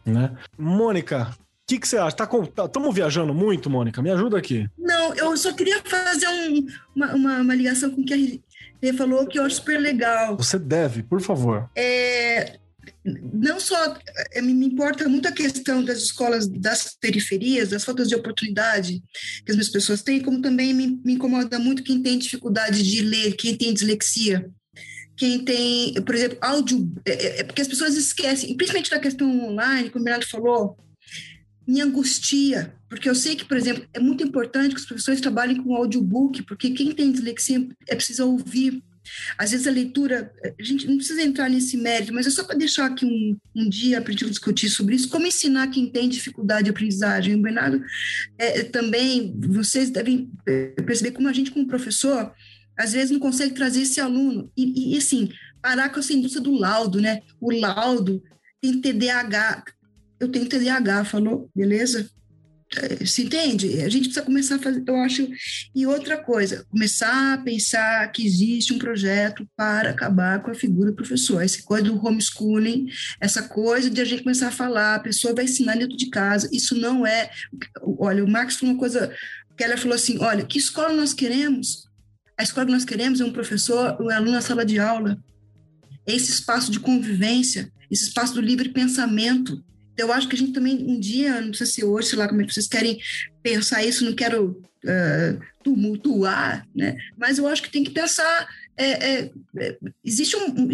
né? Mônica, o que, que você acha? Estamos tá, tá viajando muito, Mônica? Me ajuda aqui. Não, eu só queria fazer um, uma, uma, uma, ligação com o que Rê falou, que eu acho super legal. Você deve, por favor. É, não só eh, me importa muito a questão das escolas das periferias, das faltas de oportunidade que as pessoas têm, como também me, me incomoda muito quem tem dificuldade de ler, quem tem dislexia, quem tem, por exemplo, áudio, é, é porque as pessoas esquecem, principalmente na questão online, como o Bernardo falou, me angustia, porque eu sei que, por exemplo, é muito importante que os professores trabalhem com audiobook, porque quem tem dislexia é preciso ouvir às vezes a leitura, a gente não precisa entrar nesse mérito, mas é só para deixar aqui um, um dia para a gente discutir sobre isso, como ensinar quem tem dificuldade de aprendizagem. O Bernardo é, também, vocês devem é, perceber como a gente, como professor, às vezes não consegue trazer esse aluno. E, e assim, parar com essa indústria do laudo, né? O laudo tem TDAH. Eu tenho TDAH, falou, beleza? É, se entende? A gente precisa começar a fazer, eu acho. E outra coisa, começar a pensar que existe um projeto para acabar com a figura do professor. Essa coisa do homeschooling, essa coisa de a gente começar a falar, a pessoa vai ensinar dentro de casa. Isso não é. Olha, o Marx falou uma coisa, que ela falou assim: olha, que escola nós queremos? A escola que nós queremos é um professor, um aluno na sala de aula. Esse espaço de convivência, esse espaço do livre pensamento eu acho que a gente também, um dia, não sei se hoje, sei lá como é que vocês querem pensar isso, não quero uh, tumultuar, né? mas eu acho que tem que pensar. É, é, é, existe um,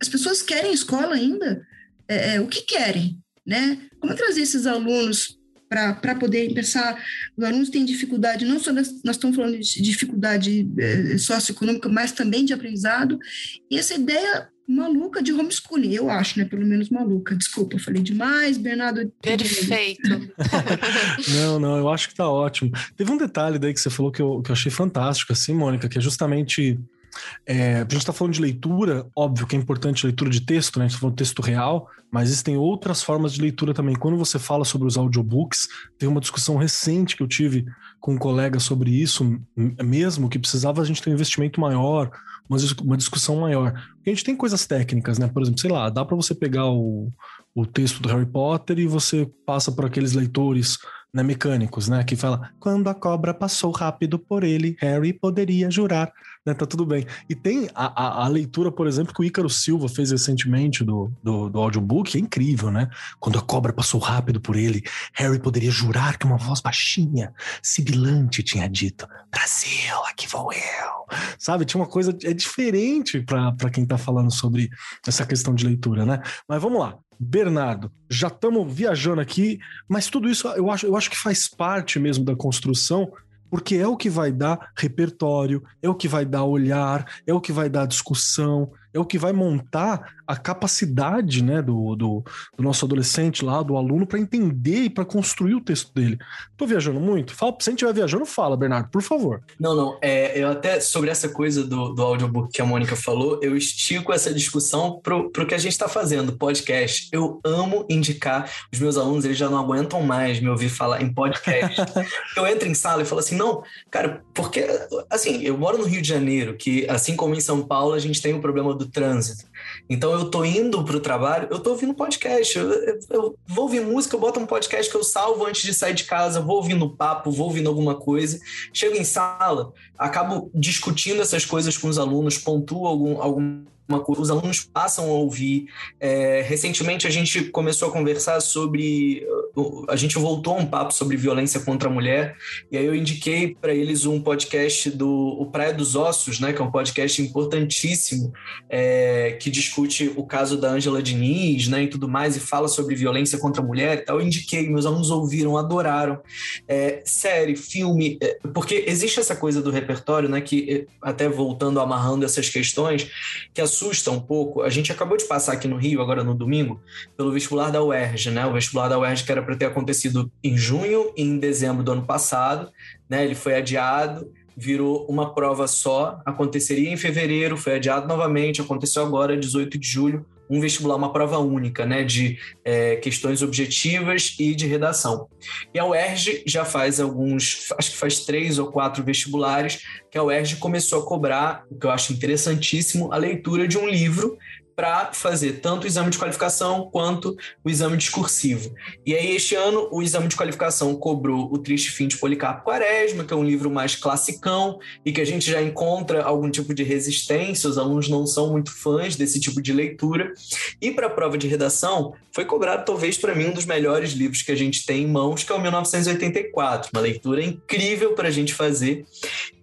as pessoas querem escola ainda? É, é, o que querem? Né? Como trazer esses alunos para poder pensar? Os alunos têm dificuldade, não só nós, nós estamos falando de dificuldade é, socioeconômica, mas também de aprendizado, e essa ideia maluca de homeschooling, eu acho, né? Pelo menos maluca. Desculpa, falei demais, Bernardo. Perfeito. [laughs] não, não, eu acho que tá ótimo. Teve um detalhe daí que você falou que eu, que eu achei fantástico, assim, Mônica, que é justamente. É, a gente está falando de leitura, óbvio que é importante leitura de texto, né? A gente está falando de texto real, mas existem outras formas de leitura também. Quando você fala sobre os audiobooks, tem uma discussão recente que eu tive com um colega sobre isso mesmo, que precisava a gente ter um investimento maior, uma, discussão maior. Porque a gente tem coisas técnicas, né? Por exemplo, sei lá, dá para você pegar o, o texto do Harry Potter e você passa por aqueles leitores né, mecânicos, né? Que fala: quando a cobra passou rápido por ele, Harry poderia jurar né? Tá tudo bem. E tem a, a, a, leitura, por exemplo, que o Ícaro Silva fez recentemente do, do, do audiobook, é incrível, né? Quando a cobra passou rápido por ele, Harry poderia jurar que uma voz baixinha, sibilante, tinha dito: Brasil, aqui vou eu. Sabe? Tinha uma coisa. É diferente para quem tá falando sobre essa questão de leitura, né? Mas vamos lá. Bernardo, já estamos viajando aqui, mas tudo isso eu acho, eu acho que faz parte mesmo da construção porque é o que vai dar repertório, é o que vai dar olhar, é o que vai dar discussão, é o que vai montar a capacidade né, do, do, do nosso adolescente lá, do aluno, para entender e para construir o texto dele. Tô viajando muito? Fala, se a gente estiver viajando, fala, Bernardo, por favor. Não, não. É, eu até, sobre essa coisa do, do audiobook que a Mônica falou, eu estico essa discussão pro, pro que a gente está fazendo, podcast. Eu amo indicar, os meus alunos, eles já não aguentam mais me ouvir falar em podcast. [laughs] eu entro em sala e falo assim, não, cara, porque, assim, eu moro no Rio de Janeiro, que assim como em São Paulo, a gente tem o problema do trânsito. Então eu tô indo pro trabalho, eu tô ouvindo podcast. Eu, eu, eu, vou ouvir música, eu boto um podcast que eu salvo antes de sair de casa, vou ouvindo papo, vou ouvindo alguma coisa. Chego em sala, acabo discutindo essas coisas com os alunos, pontuo algum, algum uma coisa, os alunos passam a ouvir. É, recentemente a gente começou a conversar sobre, a gente voltou a um papo sobre violência contra a mulher e aí eu indiquei para eles um podcast do o Praia dos Ossos, né, que é um podcast importantíssimo é, que discute o caso da Ângela Diniz, né, e tudo mais e fala sobre violência contra a mulher. E tal. Eu indiquei, meus alunos ouviram, adoraram. É, série, filme, é, porque existe essa coisa do repertório, né, que até voltando amarrando essas questões que assusta um pouco. A gente acabou de passar aqui no Rio, agora no domingo, pelo vestibular da UERJ, né? O vestibular da UERJ que era para ter acontecido em junho e em dezembro do ano passado, né? Ele foi adiado, virou uma prova só, aconteceria em fevereiro, foi adiado novamente, aconteceu agora, 18 de julho, um vestibular, uma prova única, né, de é, questões objetivas e de redação. E a UERJ já faz alguns, acho que faz três ou quatro vestibulares, que a UERJ começou a cobrar, o que eu acho interessantíssimo, a leitura de um livro para fazer tanto o exame de qualificação quanto o exame discursivo. E aí, este ano, o exame de qualificação cobrou O Triste Fim de Policarpo Quaresma, que é um livro mais classicão e que a gente já encontra algum tipo de resistência, os alunos não são muito fãs desse tipo de leitura. E para a prova de redação, foi cobrado talvez para mim um dos melhores livros que a gente tem em mãos, que é o 1984, uma leitura incrível para a gente fazer.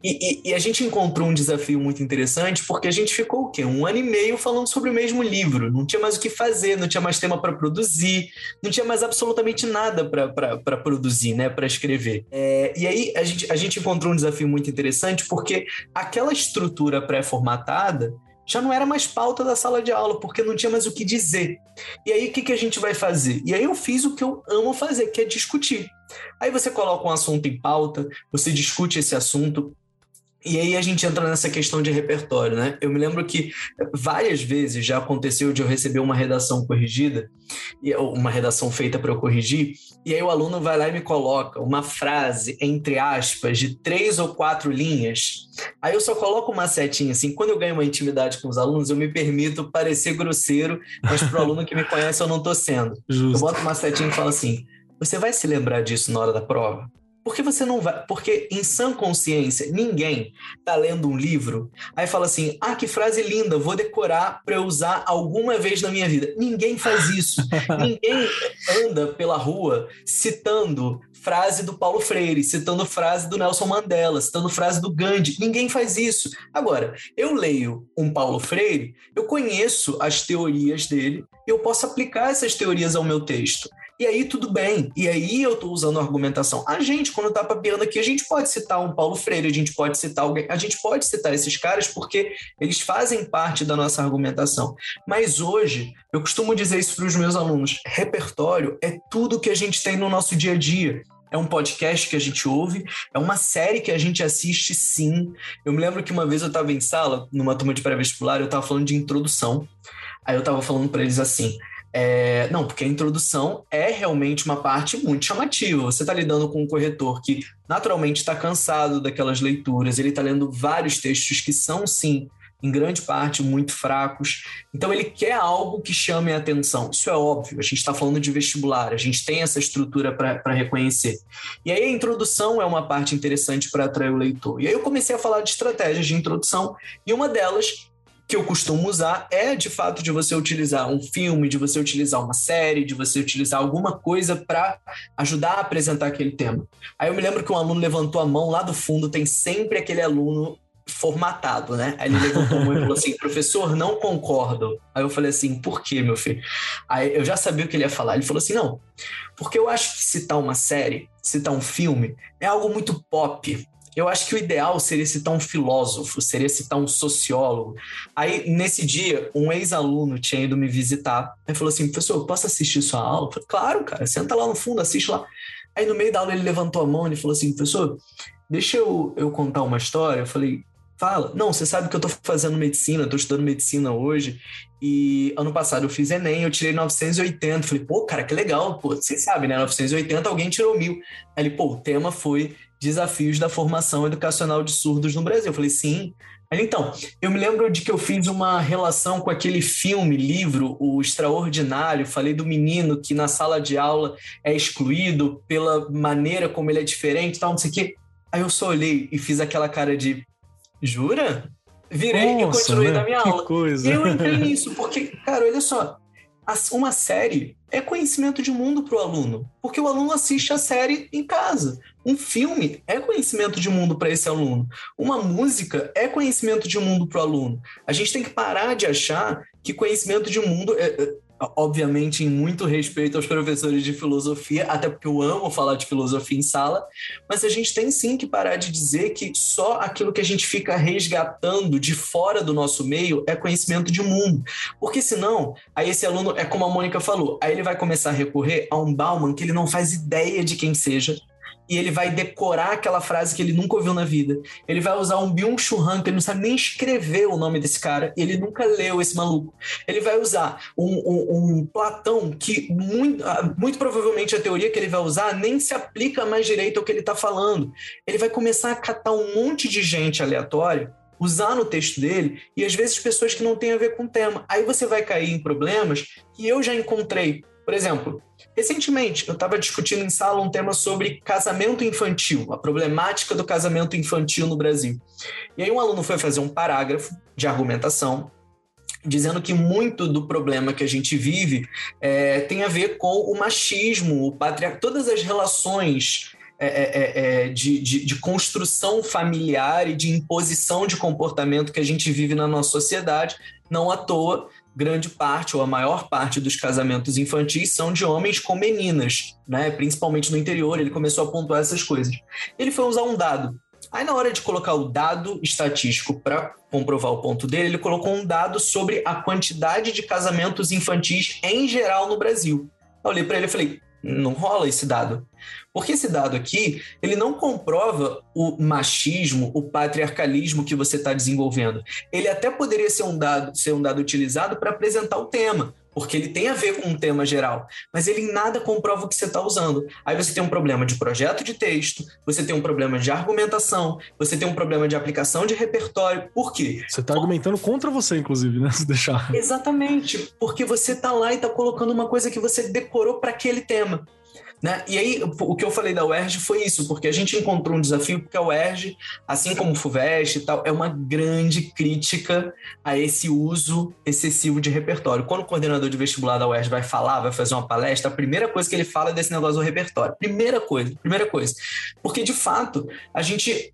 E, e, e, a gente encontrou um desafio muito interessante porque a gente ficou o quê? Um ano e meio falando sobre o mesmo livro. Não tinha mais o que fazer, não tinha mais tema para produzir, não tinha mais absolutamente nada para produzir, né? Para escrever. É, e aí a gente, a gente encontrou um desafio muito interessante porque aquela estrutura pré-formatada já não era mais pauta da sala de aula, porque não tinha mais o que dizer. E aí, o que, que a gente vai fazer? E aí eu fiz o que eu amo fazer, que é discutir. Aí você coloca um assunto em pauta, você discute esse assunto, e aí a gente entra nessa questão de repertório, né? Eu me lembro que várias vezes já aconteceu de eu receber uma redação corrigida, uma redação feita para eu corrigir, e aí o aluno vai lá e me coloca uma frase, entre aspas, de três ou quatro linhas. Aí eu só coloco uma setinha, assim, quando eu ganho uma intimidade com os alunos, eu me permito parecer grosseiro, mas para o aluno que me conhece eu não estou sendo. Justo. Eu boto uma setinha e falo assim, você vai se lembrar disso na hora da prova? Por que você não vai? Porque em sã consciência, ninguém tá lendo um livro, aí fala assim: ah, que frase linda, vou decorar para eu usar alguma vez na minha vida. Ninguém faz isso. [laughs] ninguém anda pela rua citando frase do Paulo Freire, citando frase do Nelson Mandela, citando frase do Gandhi. Ninguém faz isso. Agora, eu leio um Paulo Freire, eu conheço as teorias dele, eu posso aplicar essas teorias ao meu texto. E aí tudo bem. E aí eu estou usando a argumentação. A gente, quando está papeando aqui, a gente pode citar um Paulo Freire, a gente pode citar alguém, a gente pode citar esses caras porque eles fazem parte da nossa argumentação. Mas hoje, eu costumo dizer isso para os meus alunos: repertório é tudo que a gente tem no nosso dia a dia. É um podcast que a gente ouve, é uma série que a gente assiste sim. Eu me lembro que uma vez eu estava em sala, numa turma de pré-vestibular, eu estava falando de introdução. Aí eu estava falando para eles assim: é, não, porque a introdução é realmente uma parte muito chamativa. Você está lidando com um corretor que naturalmente está cansado daquelas leituras, ele está lendo vários textos que são, sim, em grande parte, muito fracos. Então, ele quer algo que chame a atenção. Isso é óbvio, a gente está falando de vestibular, a gente tem essa estrutura para reconhecer. E aí, a introdução é uma parte interessante para atrair o leitor. E aí, eu comecei a falar de estratégias de introdução, e uma delas que eu costumo usar é de fato de você utilizar um filme, de você utilizar uma série, de você utilizar alguma coisa para ajudar a apresentar aquele tema. Aí eu me lembro que um aluno levantou a mão lá do fundo, tem sempre aquele aluno formatado, né? Aí ele levantou a mão e falou assim: professor, não concordo. Aí eu falei assim: por quê, meu filho? Aí eu já sabia o que ele ia falar. Ele falou assim: não, porque eu acho que citar uma série, citar um filme, é algo muito pop. Eu acho que o ideal seria citar um filósofo, seria citar um sociólogo. Aí, nesse dia, um ex-aluno tinha ido me visitar. Aí falou assim: professor, posso assistir sua aula? Eu falei, claro, cara, senta lá no fundo, assiste lá. Aí, no meio da aula, ele levantou a mão e falou assim: professor, deixa eu, eu contar uma história. Eu falei, fala. Não, você sabe que eu tô fazendo medicina, tô estudando medicina hoje. E ano passado eu fiz Enem, eu tirei 980. Falei, pô, cara, que legal. Pô, você sabe, né? 980, alguém tirou mil. Aí ele, pô, o tema foi desafios da formação educacional de surdos no Brasil. Eu falei, sim. Aí, então, eu me lembro de que eu fiz uma relação com aquele filme, livro, O Extraordinário. Falei do menino que na sala de aula é excluído pela maneira como ele é diferente, tal, não sei o quê. Aí eu só olhei e fiz aquela cara de jura? Virei Nossa, e continuei né? na minha que aula. Coisa. E eu entrei [laughs] nisso, porque, cara, olha só, uma série é conhecimento de mundo para o aluno, porque o aluno assiste a série em casa. Um filme é conhecimento de mundo para esse aluno. Uma música é conhecimento de mundo para o aluno. A gente tem que parar de achar que conhecimento de mundo é, é obviamente, em muito respeito aos professores de filosofia, até porque eu amo falar de filosofia em sala, mas a gente tem sim que parar de dizer que só aquilo que a gente fica resgatando de fora do nosso meio é conhecimento de mundo. Porque senão, aí esse aluno, é como a Mônica falou, aí ele vai começar a recorrer a um Bauman que ele não faz ideia de quem seja, e ele vai decorar aquela frase que ele nunca ouviu na vida. Ele vai usar um Byung-Chul Han, que ele não sabe nem escrever o nome desse cara, ele nunca leu esse maluco. Ele vai usar um, um, um Platão que muito, ah, muito provavelmente a teoria que ele vai usar nem se aplica mais direito ao que ele está falando. Ele vai começar a catar um monte de gente aleatória usar no texto dele e às vezes pessoas que não têm a ver com o tema. Aí você vai cair em problemas que eu já encontrei. Por exemplo, recentemente eu estava discutindo em sala um tema sobre casamento infantil, a problemática do casamento infantil no Brasil. E aí um aluno foi fazer um parágrafo de argumentação dizendo que muito do problema que a gente vive é, tem a ver com o machismo, o patriarcado, todas as relações é, é, é, é, de, de, de, construção familiar e de imposição de comportamento que a gente vive na nossa sociedade. Não à toa, grande parte ou a maior parte dos casamentos infantis são de homens com meninas, né? principalmente no interior. Ele começou a pontuar essas coisas. Ele foi usar um dado. Aí, na hora de colocar o dado estatístico para comprovar o ponto dele, ele colocou um dado sobre a quantidade de casamentos infantis em geral no Brasil. Eu olhei para ele e falei: não rola esse dado. Porque esse dado aqui, ele não comprova o machismo, o patriarcalismo que você está desenvolvendo. Ele até poderia ser um dado, ser um dado utilizado para apresentar o tema, porque ele tem a ver com um tema geral, mas ele em nada comprova o que você está usando. Aí você tem um problema de projeto de texto, você tem um problema de argumentação, você tem um problema de aplicação de repertório. Por quê? Você está argumentando contra você, inclusive, né? [laughs] Se deixar. Exatamente, porque você está lá e está colocando uma coisa que você decorou para aquele tema. Né? E aí, o que eu falei da UERJ foi isso, porque a gente encontrou um desafio, porque a UERJ, assim como o FUVEST e tal, é uma grande crítica a esse uso excessivo de repertório. Quando o coordenador de vestibular da UERJ vai falar, vai fazer uma palestra, a primeira coisa que ele fala é desse negócio do repertório. Primeira coisa, primeira coisa. Porque, de fato, a gente.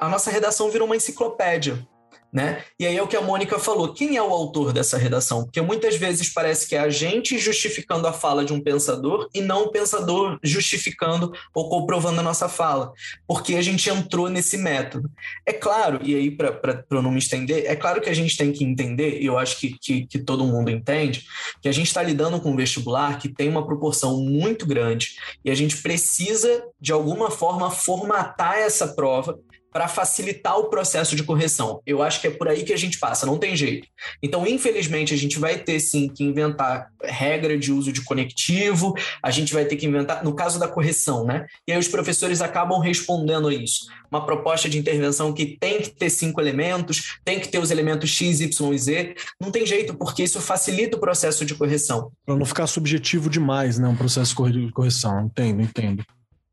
A nossa redação virou uma enciclopédia né? E aí é o que a Mônica falou: quem é o autor dessa redação? Porque muitas vezes parece que é a gente justificando a fala de um pensador e não o pensador justificando ou comprovando a nossa fala, porque a gente entrou nesse método. É claro, e aí para eu não me estender, é claro que a gente tem que entender, e eu acho que, que, que todo mundo entende, que a gente está lidando com um vestibular que tem uma proporção muito grande e a gente precisa, de alguma forma, formatar essa prova para facilitar o processo de correção. Eu acho que é por aí que a gente passa, não tem jeito. Então, infelizmente, a gente vai ter sim que inventar regra de uso de conectivo, a gente vai ter que inventar, no caso da correção, né? E aí os professores acabam respondendo a isso. Uma proposta de intervenção que tem que ter cinco elementos, tem que ter os elementos X, Y e Z. Não tem jeito, porque isso facilita o processo de correção. Para não ficar subjetivo demais, né? Um processo de correção. Entendo, entendo.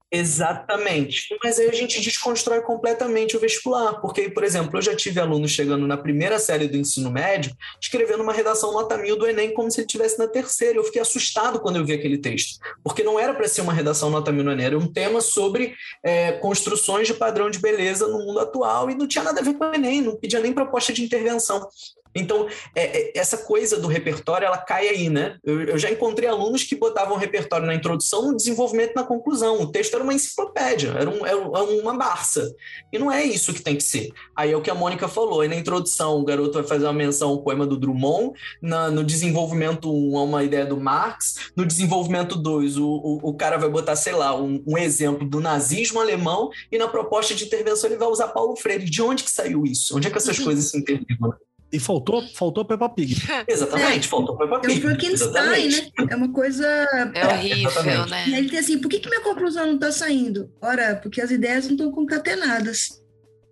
Exatamente. Mas aí a gente desconstrói completamente o vestibular, porque, por exemplo, eu já tive alunos chegando na primeira série do ensino médio escrevendo uma redação nota mil do Enem como se ele estivesse na terceira. Eu fiquei assustado quando eu vi aquele texto, porque não era para ser uma redação nota mil no Enem, era um tema sobre é, construções de padrão de beleza no mundo atual e não tinha nada a ver com o Enem, não pedia nem proposta de intervenção. Então, é, é, essa coisa do repertório, ela cai aí, né? Eu, eu, já encontrei alunos que botavam repertório na introdução, no desenvolvimento na conclusão. O texto era uma enciclopédia, era, um, era uma barça. E não é isso que tem que ser. Aí é o que a Mônica falou. Aí na introdução, o garoto vai fazer uma menção ao poema do Drummond, na, no desenvolvimento 1, um, uma ideia do Marx, no desenvolvimento 2, o, o, o, cara vai botar, sei lá, um, um exemplo do nazismo alemão, e na proposta de intervenção ele vai usar Paulo Freire. De onde que saiu isso? Onde é que essas coisas se interligam? E faltou, faltou Peppa Pig. [laughs] Exatamente, é, faltou Peppa Pig. É o Frankenstein, né? É uma coisa. É horrível, né? E ele tem assim: por que, que minha conclusão não está saindo? Ora, porque as ideias não estão concatenadas.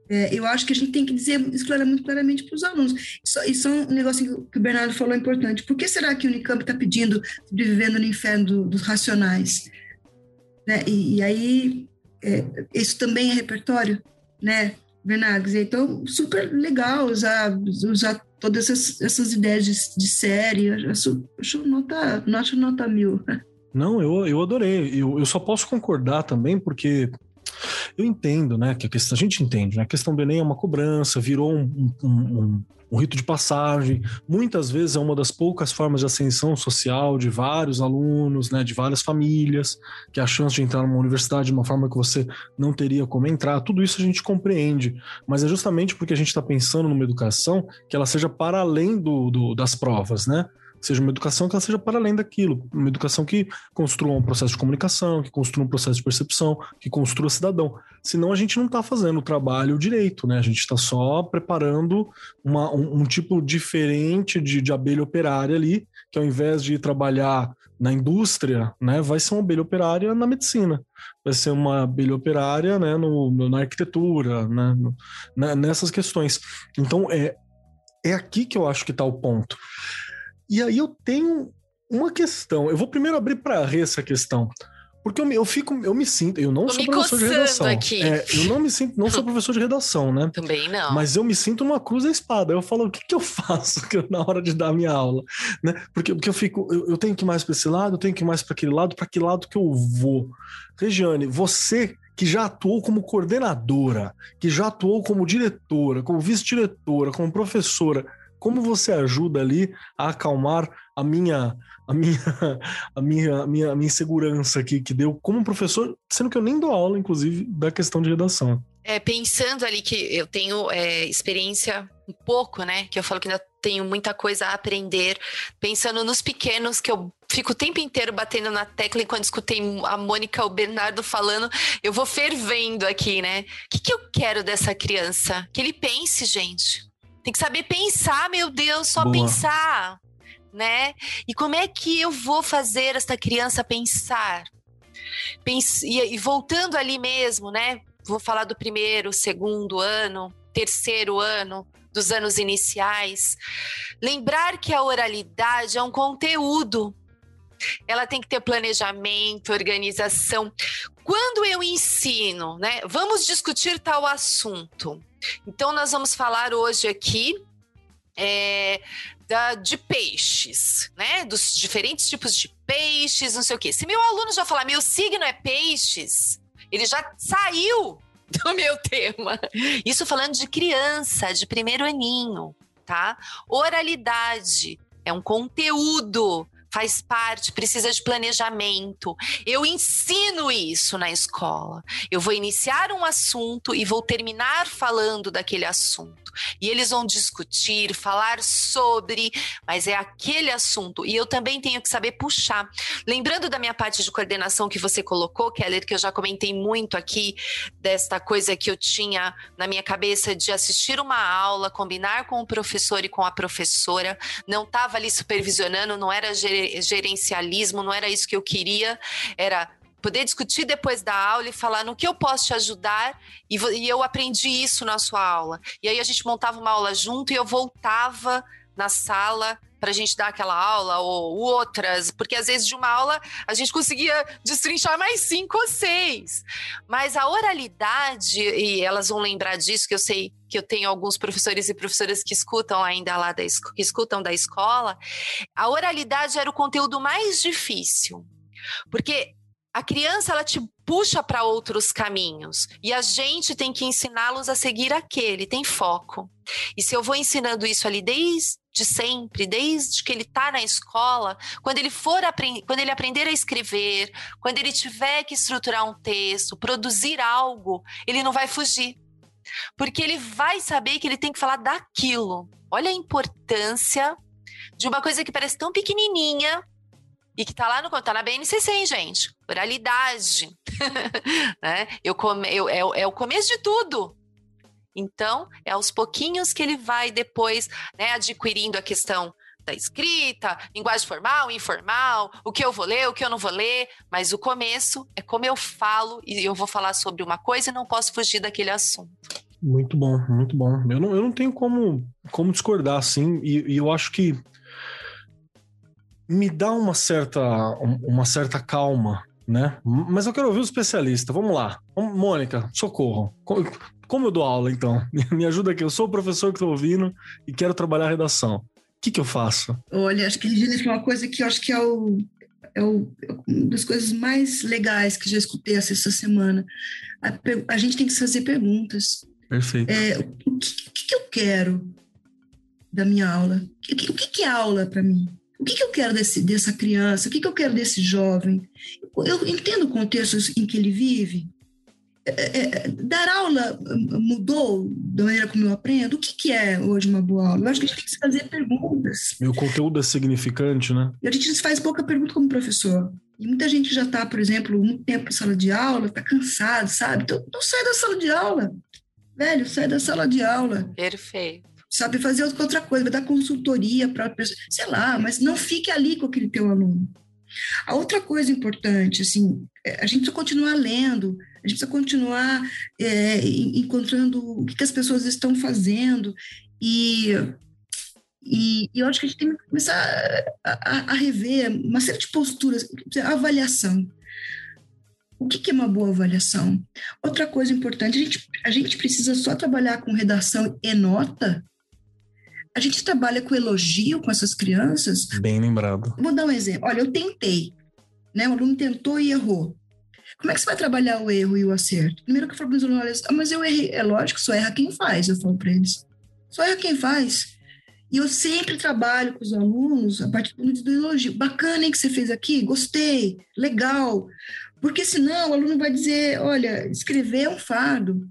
É, eu acho que a gente tem que dizer isso muito claramente para os alunos. Isso, isso, é um negócio que o Bernardo falou importante. Por que será que o Unicamp está pedindo sobrevivendo no inferno do, dos racionais? Né? E, e aí, é, isso também é repertório, né? Bernardo. Então, super legal usar, usar todas essas, essas ideias de, de série. Acho, acho, nota, acho nota mil. Não, eu, eu adorei. Eu, eu só posso concordar também, porque eu entendo, né? Que a, questão, a gente entende, né? A questão do Enem é uma cobrança, virou um, um, um um rito de passagem. Muitas vezes é uma das poucas formas de ascensão social de vários alunos, né, de várias famílias, que é a chance de entrar numa universidade de uma forma que você não teria como entrar. Tudo isso a gente compreende, mas é justamente porque a gente está pensando numa educação que ela seja para além do, do, das provas, né? Seja uma educação que ela seja para além daquilo, uma educação que construa um processo de comunicação, que construa um processo de percepção, que construa cidadão. Senão a gente não está fazendo o trabalho direito, né? A gente está só preparando uma, um, um, tipo diferente de, de abelha operária ali, que ao invés de trabalhar na indústria, né, vai ser uma abelha operária na medicina, vai ser uma abelha operária, né, no, na arquitetura, né, no, né, nessas questões. Então é é aqui que eu acho que está o ponto. E aí eu tenho uma questão. Eu vou primeiro abrir para a Rê essa questão. Porque eu me, eu fico, eu me sinto, eu não Tô sou professor de redação. Aqui. É, eu não me sinto, não sou [laughs] professor de redação, né? Também não. Mas eu me sinto numa cruz da espada. Eu falo, o que, que eu [laughs] faço na hora de dar minha aula, né? Porque, porque eu fico, eu, eu tenho que ir mais para esse lado, eu tenho que ir mais para aquele lado, para que lado que eu vou? Regiane, você que já atuou como coordenadora, que já atuou como diretora, como vice-diretora, como professora, como você ajuda ali a acalmar a minha a minha a minha a minha, a minha insegurança aqui que deu como professor, sendo que eu nem dou aula inclusive da questão de redação. É, pensando ali que eu tenho é, experiência um pouco, né? Que eu falo que ainda tenho muita coisa a aprender. Pensando nos pequenos, que eu fico o tempo inteiro batendo na tecla enquanto escutei a Mônica, o Bernardo falando, eu vou fervendo aqui, né? O que, que eu quero dessa criança? Que ele pense, gente. Tem que saber pensar, meu Deus, só Boa. pensar, né? E como é que eu vou fazer esta criança pensar? Pense, e, e voltando ali mesmo, né? Vou falar do primeiro, segundo ano, terceiro ano, dos anos iniciais. Lembrar que a oralidade é um conteúdo. Ela tem que ter planejamento, organização. Quando eu ensino, né? Vamos discutir tal assunto. Então, nós vamos falar hoje aqui é, da, de peixes, né? Dos diferentes tipos de peixes, não sei o quê. Se meu aluno já falar, meu signo é peixes, ele já saiu do meu tema. Isso falando de criança, de primeiro aninho, tá? Oralidade é um conteúdo faz parte, precisa de planejamento. Eu ensino isso na escola. Eu vou iniciar um assunto e vou terminar falando daquele assunto e eles vão discutir, falar sobre, mas é aquele assunto. E eu também tenho que saber puxar. Lembrando da minha parte de coordenação que você colocou, Keller, que eu já comentei muito aqui, desta coisa que eu tinha na minha cabeça de assistir uma aula, combinar com o professor e com a professora, não estava ali supervisionando, não era gerencialismo, não era isso que eu queria, era poder discutir depois da aula e falar no que eu posso te ajudar. E, e eu aprendi isso na sua aula. E aí a gente montava uma aula junto e eu voltava na sala para a gente dar aquela aula ou outras, porque às vezes de uma aula a gente conseguia destrinchar mais cinco ou seis. Mas a oralidade, e elas vão lembrar disso, que eu sei que eu tenho alguns professores e professoras que escutam ainda lá da, que escutam da escola, a oralidade era o conteúdo mais difícil. Porque a criança ela te puxa para outros caminhos e a gente tem que ensiná-los a seguir aquele, tem foco. E se eu vou ensinando isso ali desde sempre, desde que ele está na escola, quando ele for quando ele aprender a escrever, quando ele tiver que estruturar um texto, produzir algo, ele não vai fugir. Porque ele vai saber que ele tem que falar daquilo. Olha a importância de uma coisa que parece tão pequenininha, e que tá lá no tá na BNCC, hein, gente? Oralidade. [laughs] né? eu come, eu, é, é o começo de tudo. Então, é aos pouquinhos que ele vai depois né, adquirindo a questão da escrita, linguagem formal, informal, o que eu vou ler, o que eu não vou ler, mas o começo é como eu falo e eu vou falar sobre uma coisa e não posso fugir daquele assunto. Muito bom, muito bom. Eu não, eu não tenho como, como discordar, assim, e, e eu acho que me dá uma certa, uma certa calma, né? Mas eu quero ouvir o especialista. Vamos lá. Mônica, socorro. Como eu dou aula, então? [laughs] Me ajuda aqui. Eu sou o professor que estou ouvindo e quero trabalhar a redação. O que, que eu faço? Olha, acho que ele disse uma coisa que eu acho que é, o, é, o, é uma das coisas mais legais que já escutei essa semana. A, a gente tem que fazer perguntas. Perfeito. É, o, que, que, eu quero da minha aula? O que, o que é aula para mim? O que, que eu quero desse, dessa criança? O que, que eu quero desse jovem? Eu entendo o contexto em que ele vive. é, é, dar aula mudou da maneira como eu aprendo? O que, que é hoje uma boa aula? Eu acho que a gente tem que se fazer perguntas. E o conteúdo é significante, né? E a gente faz pouca pergunta como professor. E muita gente já está, por exemplo, muito tempo em sala de aula, está cansado, sabe? Então, não sai da sala de aula. Velho, sai da sala de aula. Perfeito. Sabe fazer outra coisa, vai dar consultoria para a pessoa, sei lá, mas não fique ali com aquele teu aluno. A outra coisa importante, assim, é, a gente precisa continuar lendo, a gente precisa continuar é, encontrando o que, que, as pessoas estão fazendo e, e, e, eu acho que a gente tem que começar a, a, a rever uma série de posturas, avaliação. O que, que é uma boa avaliação? Outra coisa importante, a gente, a gente precisa só trabalhar com redação e nota a gente trabalha com elogio com essas crianças. Bem lembrado. Vou dar um exemplo. Olha, eu tentei, né? O aluno tentou e errou. Como é que você vai trabalhar o erro e o acerto? Primeiro que eu falo para os alunos, olha, ah, mas eu errei. É lógico, só erra quem faz, eu falo para eles. Só erra quem faz. E eu sempre trabalho com os alunos a partir do do elogio. Bacana, hein, que você fez aqui? Gostei, legal. Porque senão o aluno vai dizer, olha, escrever é um fardo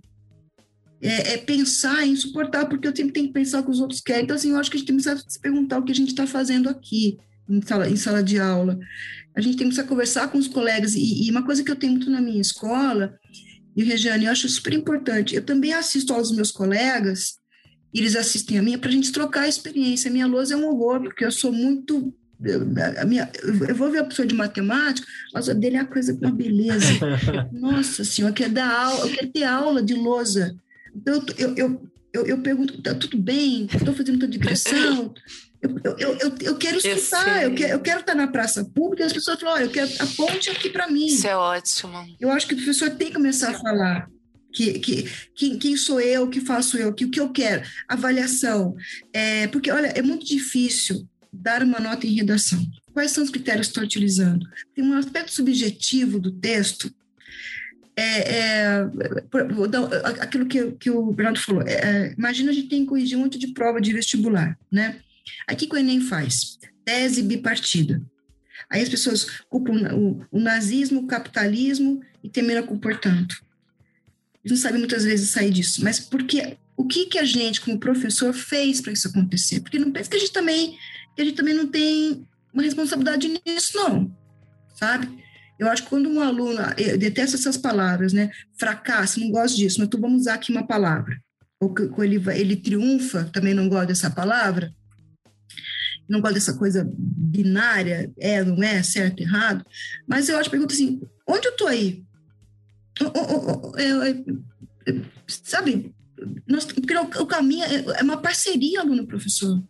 é, é, pensar em suportar, porque eu sempre tenho que pensar o que os outros querem. Então, assim, eu acho que a gente tem que se perguntar o que a gente está fazendo aqui, em sala, em sala de aula. A gente tem que conversar com os colegas. E, e, uma coisa que eu tenho muito na minha escola, e Regiane, eu acho super importante, eu também assisto aos meus colegas, eles assistem a minha, para a gente trocar a experiência. A minha lousa é um horror, porque eu sou muito a minha, eu vou ver a pessoa de matemática, mas a dele é uma coisa com uma beleza. [laughs] Nossa senhora, eu quero dar aula, eu quero ter aula de lousa. Então, eu, eu, eu, eu pergunto, tá tudo bem? Estou fazendo toda digressão? Eu, eu, eu, eu quero escutar, eu, quero, eu quero estar na praça pública e as pessoas falam, olha, eu quero a ponte aqui para mim. Isso é ótimo. Eu acho que o professor tem que começar a falar que, que, quem, quem sou eu, o que faço eu, que, o que eu quero, avaliação. É, porque, olha, é muito difícil dar uma nota em redação. Quais são os critérios que estou utilizando? Tem um aspecto subjetivo do texto é, é, aquilo que, que o Bernardo falou, é, é, imagina a gente tem que corrigir muito de prova de vestibular, né? Aqui que o Enem faz, tese bipartida. Aí as pessoas culpam o, o nazismo, o capitalismo e terminam com portanto. Eles não sabem muitas vezes sair disso, mas porque o que, que a gente, como professor, fez para isso acontecer? Porque não pensa que a gente também que a gente também não tem uma responsabilidade nisso, não, sabe? Eu acho que quando um aluno, eu detesto essas palavras, né? Fracasso, não gosto disso, mas tu vamos usar aqui uma palavra. Ou que ele, ele triunfa, também não gosto dessa palavra. Não gosto dessa coisa binária, é, não é, certo, errado. Mas eu acho, pergunta assim, onde eu tô aí? sabe, nós, porque o, caminho é, é uma parceria aluno-professor.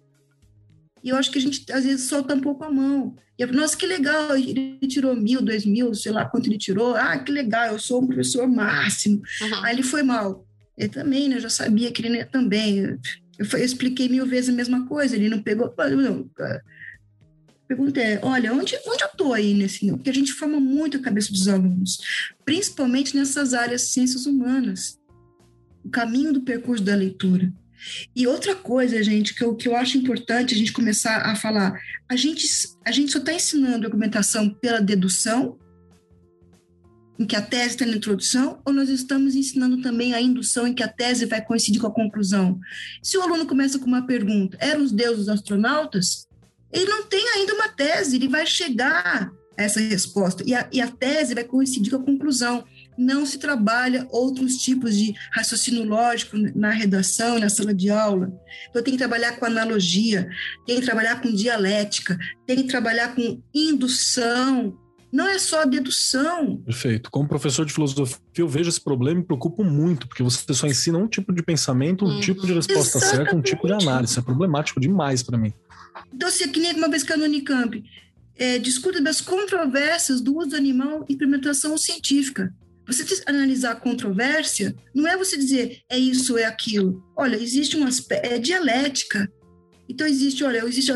E eu acho que a gente, às vezes, solta um pouco a mão. E eu, nossa, que legal, ele tirou mil, dois mil, sei lá quanto ele tirou. Ah, que legal, eu sou um professor máximo. Uhum. Aí ele foi mal. Ele também, né? Eu já sabia que ele também. Eu, eu expliquei mil vezes a mesma coisa, ele não pegou. Não, pergunta é: olha, onde, onde eu estou aí nesse. Porque a gente forma muito a cabeça dos alunos, principalmente nessas áreas ciências humanas. O caminho do percurso da leitura. E outra coisa, gente, que eu, que eu acho importante a gente começar a falar, a gente, a gente só está ensinando argumentação pela dedução, em que a tese está na introdução, ou nós estamos ensinando também a indução, em que a tese vai coincidir com a conclusão? Se o aluno começa com uma pergunta, eram os deuses astronautas? Ele não tem ainda uma tese, ele vai chegar a essa resposta, e a, e a tese vai coincidir com a conclusão não se trabalha outros tipos de raciocínio lógico na redação, na sala de aula. Então, tem que trabalhar com analogia, tem que trabalhar com dialética, tem que trabalhar com indução. Não é só dedução. Perfeito. Como professor de filosofia, eu vejo esse problema e me preocupo muito, porque você só ensina um tipo de pensamento, um uhum. tipo de resposta Exatamente. certa, um tipo de análise. É problemático demais para mim. Então, se que nem uma vez que no Unicamp, é, discuta das controvérsias do uso do animal em implementação científica. Você analisar a controvérsia não é você dizer é isso, é aquilo. Olha, existe um aspecto, é dialética. Então existe, olha, existe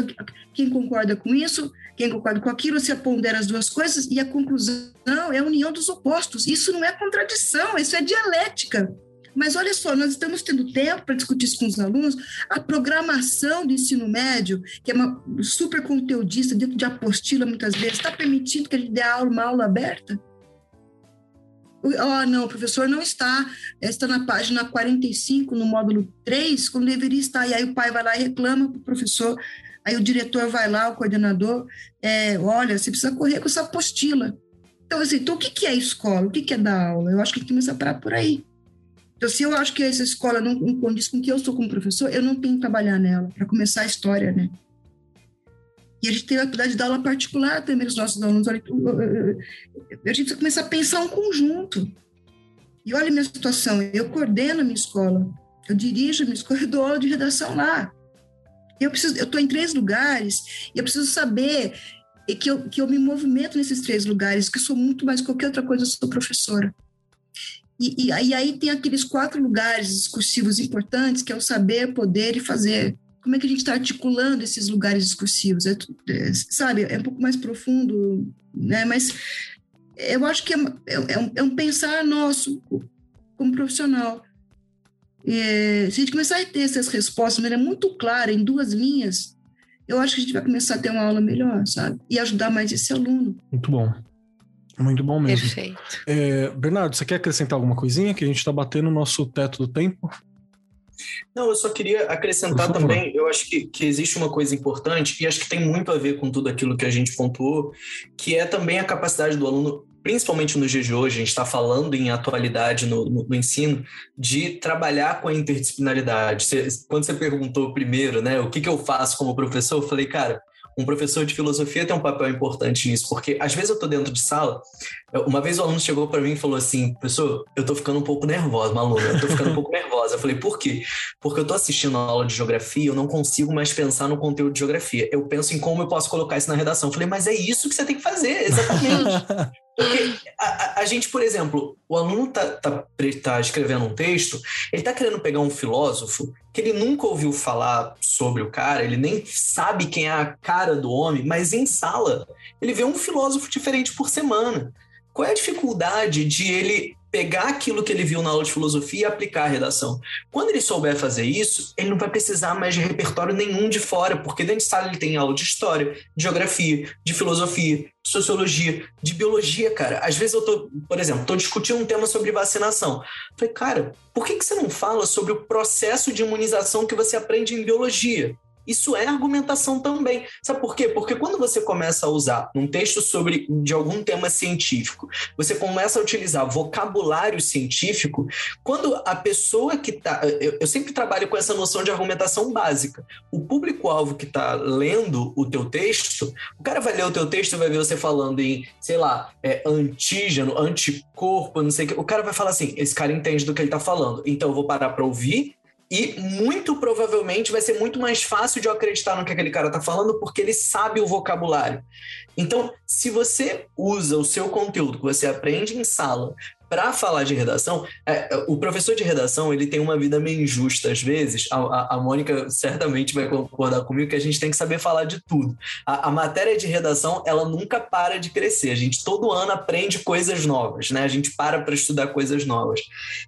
quem concorda com isso, quem concorda com aquilo, você pondera as duas coisas e a conclusão é a união dos opostos. Isso não é contradição, isso é dialética. Mas olha só, nós estamos tendo tempo para discutir isso com os alunos. A programação do ensino médio, que é uma super conteudista dentro de apostila muitas vezes, está permitindo que a gente dê aula, uma aula aberta? Ah, não, o professor não está, está na página 45, no módulo 3, quando deveria estar. E aí o pai vai lá e reclama para o professor, aí o diretor vai lá, o coordenador, é, olha, você precisa correr com essa apostila. Então, assim, então, o que, é escola? O que, é dar aula? Eu acho que tem que começar a parar por aí. Então, se eu acho que essa escola não, não condiz com o que eu sou como professor, eu não tenho que trabalhar nela, para começar a história, né? E a gente tem a oportunidade de dar aula particular também aos nossos alunos. A gente precisa começar a pensar um conjunto. E olha a minha situação, eu coordeno a minha escola, eu dirijo a minha escola, [laughs] eu dou aula de redação lá. Eu preciso, eu estou em três lugares e eu preciso saber que eu, que eu me movimento nesses três lugares, que eu sou muito mais qualquer outra coisa, eu sou professora. E, e, e aí tem aqueles quatro lugares discursivos importantes, que é o saber, poder e fazer como é que a gente está articulando esses lugares discursivos, é, é, sabe? É um pouco mais profundo, né? Mas eu acho que é, é, é um, é um, pensar nosso como profissional. se a gente começar a ter essas respostas de maneira muito clara, em duas linhas, eu acho que a gente vai começar a ter uma aula melhor, sabe? E ajudar mais esse aluno. Muito bom. Muito bom mesmo. Perfeito. É, Bernardo, você quer acrescentar alguma coisinha? Que a gente está batendo o nosso teto do tempo. Não, eu só queria acrescentar também, eu acho que, que existe uma coisa importante, e acho que tem muito a ver com tudo aquilo que a gente pontuou, que é também a capacidade do aluno, principalmente nos dias de hoje, a gente está falando em atualidade no, no, no, ensino, de trabalhar com a interdisciplinaridade. Você, quando você perguntou primeiro, né, o que, que eu faço como professor, eu falei, cara, um professor de filosofia tem um papel importante nisso, porque às vezes eu estou dentro de sala, uma vez o aluno chegou para mim e falou assim, professor, eu estou ficando um pouco nervosa, uma aluna, eu estou ficando um pouco nervosa. Eu falei, por quê? Porque eu estou assistindo a aula de geografia, eu não consigo mais pensar no conteúdo de geografia. Eu penso em como eu posso colocar isso na redação. Eu falei, mas é isso que você tem que fazer, exatamente. [laughs] Porque a, a, gente, por exemplo, o aluno está tá, tá escrevendo um texto, ele está querendo pegar um filósofo que ele nunca ouviu falar sobre o cara, ele nem sabe quem é a cara do homem, mas em sala ele vê um filósofo diferente por semana. Qual é a dificuldade de ele pegar aquilo que ele viu na aula de filosofia e aplicar à redação. Quando ele souber fazer isso, ele não vai precisar mais de repertório nenhum de fora, porque dentro de sala ele tem aula de história, de geografia, de filosofia, de sociologia, de biologia, cara. Às vezes eu tô, por exemplo, tô discutindo um tema sobre vacinação. Falei, cara, por que, que você não fala sobre o processo de imunização que você aprende em biologia? Isso é argumentação também. Sabe por quê? Porque quando você começa a usar um texto sobre de algum tema científico, você começa a utilizar vocabulário científico, quando a pessoa que está. Eu, eu, sempre trabalho com essa noção de argumentação básica. O público-alvo que está lendo o teu texto, o cara vai ler o teu texto e vai ver você falando em, sei lá, é, antígeno, anticorpo, não sei o que. O cara vai falar assim: esse cara entende do que ele está falando. Então eu vou parar para ouvir e muito provavelmente vai ser muito mais fácil de eu acreditar no que aquele cara está falando, porque ele sabe o vocabulário. Então, se você usa o seu conteúdo que você aprende em sala para falar de redação, é, o professor de redação ele tem uma vida meio injusta às vezes. A, a, a, Mônica certamente vai concordar comigo que a gente tem que saber falar de tudo. A, a, matéria de redação ela nunca para de crescer. A gente todo ano aprende coisas novas, né? A gente para para estudar coisas novas.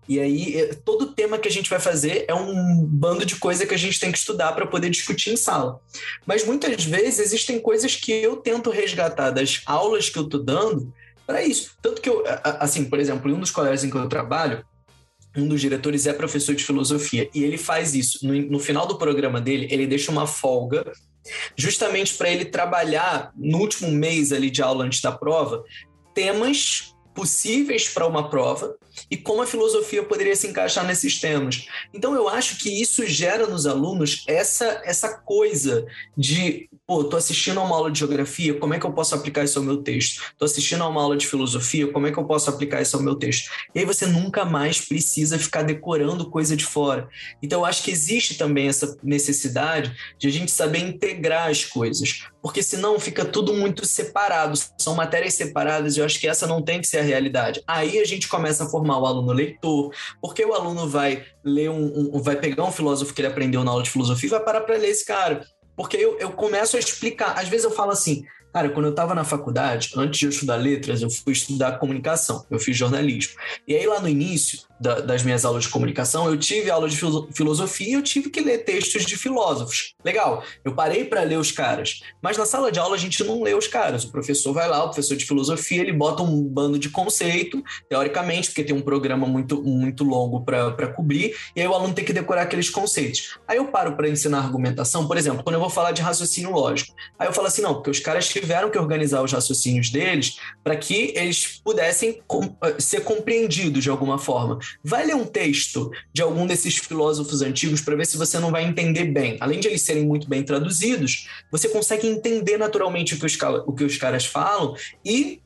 E aí é, todo tema que a gente vai fazer é um bando de coisa que a gente tem que estudar para poder discutir em sala. Mas muitas vezes existem coisas que eu tento resgatar das aulas que eu estou dando para isso. Tanto que eu, assim, por exemplo, em um dos colégios em que eu trabalho, um dos diretores é professor de filosofia e ele faz isso. No, no final do programa dele, ele deixa uma folga justamente para ele trabalhar no último mês ali de aula antes da prova temas possíveis para uma prova e como a filosofia poderia se encaixar nesses temas. Então eu acho que isso gera nos alunos essa essa coisa de pô, tô assistindo a uma aula de geografia, como é que eu posso aplicar isso ao meu texto? Tô assistindo a uma aula de filosofia, como é que eu posso aplicar isso ao meu texto? E aí você nunca mais precisa ficar decorando coisa de fora. Então eu acho que existe também essa necessidade de a gente saber integrar as coisas, porque senão fica tudo muito separado, são matérias separadas e eu acho que essa não tem que ser a realidade. Aí a gente começa a formar o aluno leitor, porque o aluno vai ler um, um vai pegar um filósofo que ele aprendeu na aula de filosofia e vai parar para ler esse cara porque eu, eu começo a explicar. Às vezes eu falo assim, Cara, quando eu estava na faculdade, antes de eu estudar letras, eu fui estudar comunicação, eu fiz jornalismo. E aí, lá no início da, das minhas aulas de comunicação, eu tive aula de filosofia e eu tive que ler textos de filósofos. Legal, eu parei para ler os caras. Mas na sala de aula a gente não lê os caras. O professor vai lá, o professor de filosofia, ele bota um bando de conceito, teoricamente, porque tem um programa muito, muito longo para cobrir, e aí o aluno tem que decorar aqueles conceitos. Aí eu paro para ensinar argumentação, por exemplo, quando eu vou falar de raciocínio lógico. Aí eu falo assim, não, porque os caras tiveram que organizar os raciocínios deles para que eles pudessem eh, ser compreendidos de alguma forma. Vai ler um texto de algum desses filósofos antigos para ver se você não vai entender bem. Além de eles serem muito bem traduzidos, você consegue entender naturalmente o que os, o que os caras falam e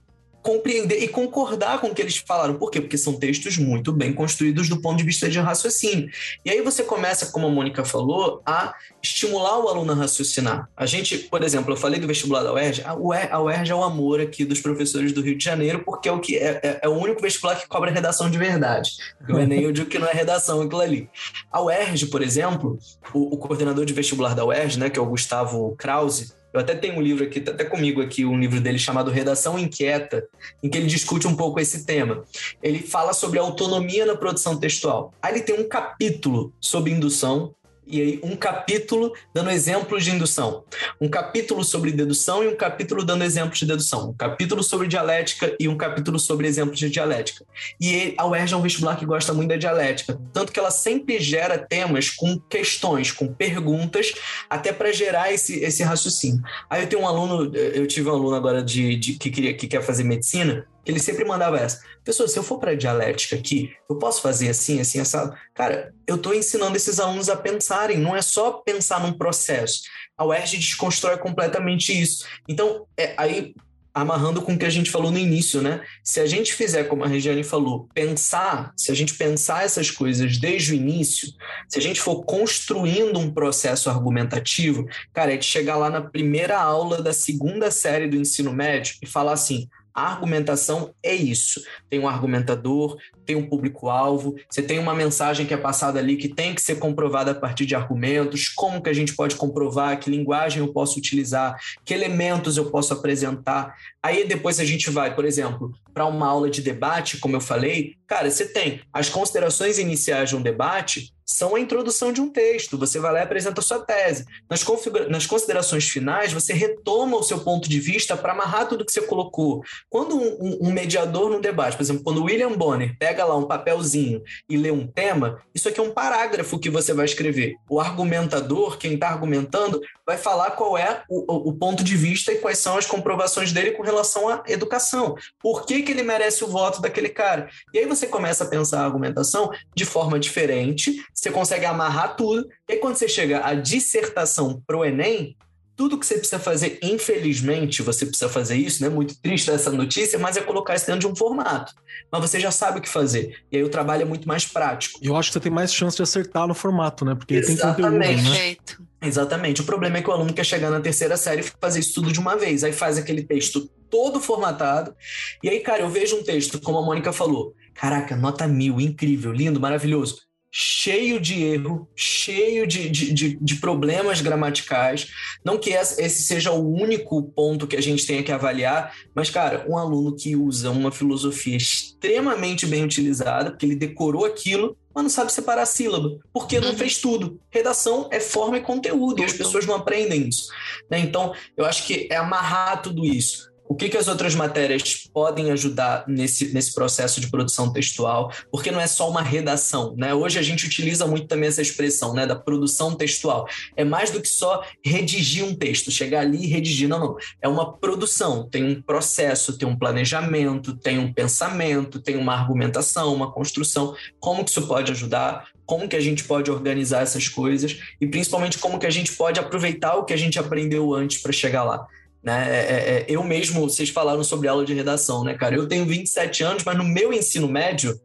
compreender e concordar com o que eles falaram. Por quê? Porque são textos muito bem construídos do ponto de vista de raciocínio. E aí você começa, como a Mônica falou, a estimular o aluno a raciocinar. A gente, por exemplo, eu falei do vestibular da UERJ, a UERJ é o amor aqui dos professores do Rio de Janeiro, porque é o, que é, é, é o único vestibular que cobra redação de verdade. [laughs] O Enem eu digo que não é redação aquilo ali. A UERJ, por exemplo, o, o coordenador de vestibular da UERJ, né, que é o Gustavo Krause, eu até tenho um livro aqui, tá até comigo aqui, um livro dele chamado Redação Inquieta, em que ele discute um pouco esse tema. Ele fala sobre autonomia na produção textual. Aí ele tem um capítulo sobre indução, e aí um capítulo dando exemplos de indução, um capítulo sobre dedução e um capítulo dando exemplos de dedução, um capítulo sobre dialética e um capítulo sobre exemplos de dialética. E a UERJ é um vestibular que gosta muito da dialética, tanto que ela sempre gera temas com questões, com perguntas, até para gerar esse, esse raciocínio. Aí eu tenho um aluno, eu tive um aluno agora de, de que, queria, que quer fazer medicina, ele sempre mandava essa. Pessoal, se eu for para dialética aqui, eu posso fazer assim, assim, assado? Cara, eu estou ensinando esses alunos a pensarem, não é só pensar num processo. A UERJ desconstrói completamente isso. Então, é, aí, amarrando com o que a gente falou no início, né? Se a gente fizer, como a Regiane falou, pensar, se a gente pensar essas coisas desde o início, se a gente for construindo um processo argumentativo, cara, é de chegar lá na primeira aula da segunda série do ensino médio e falar assim: a argumentação é isso. Tem um argumentador, tem um público-alvo, você tem uma mensagem que é passada ali que tem que ser comprovada a partir de argumentos, como que a gente pode comprovar, que linguagem eu posso utilizar, que elementos eu posso apresentar. Aí depois a gente vai, por exemplo, para uma aula de debate, como eu falei, cara, você tem as considerações iniciais de um debate, são a introdução de um texto. Você vai lá e apresenta a sua tese. Nas, nas considerações finais, você retoma o seu ponto de vista para amarrar tudo que você colocou. Quando um, um, mediador no debate, por exemplo, quando William Bonner pega lá um papelzinho e lê um tema, isso aqui é um parágrafo que você vai escrever. O argumentador, quem está argumentando, vai falar qual é o, o, ponto de vista e quais são as comprovações dele com relação à educação. Por que, que ele merece o voto daquele cara? E aí você começa a pensar a argumentação de forma diferente, você consegue amarrar tudo, e aí quando você chega à dissertação pro Enem, tudo que você precisa fazer, infelizmente, você precisa fazer isso, né? Muito triste essa notícia, mas é colocar isso dentro de um formato. Mas você já sabe o que fazer. E aí o trabalho é muito mais prático. Eu acho que você tem mais chance de acertar no formato, né? Porque Exatamente. tem conteúdo, né? Perfeito. Exatamente. O problema é que o aluno quer chegar na terceira série e fazer isso tudo de uma vez. Aí faz aquele texto todo formatado. E aí, cara, eu vejo um texto, como a Mônica falou. Caraca, nota mil, incrível, lindo, maravilhoso cheio de erro, cheio de, de, de, de, problemas gramaticais. Não que esse seja o único ponto que a gente tenha que avaliar, mas, cara, um aluno que usa uma filosofia extremamente bem utilizada, porque ele decorou aquilo, mas não sabe separar a sílaba, porque não uhum. fez tudo. Redação é forma e conteúdo, e as pessoas não aprendem isso. Né? Então, eu acho que é amarrar tudo isso o que, que as outras matérias podem ajudar nesse, nesse processo de produção textual, porque não é só uma redação, né? Hoje a gente utiliza muito também essa expressão, né, da produção textual. É mais do que só redigir um texto, chegar ali e redigir, não, não. É uma produção, tem um processo, tem um planejamento, tem um pensamento, tem uma argumentação, uma construção. Como que isso pode ajudar? Como que a gente pode organizar essas coisas e principalmente como que a gente pode aproveitar o que a gente aprendeu antes para chegar lá. Né? É, é, é, eu mesmo, vocês falaram sobre aula de redação, né, cara? Eu tenho 27 anos, mas no meu ensino médio,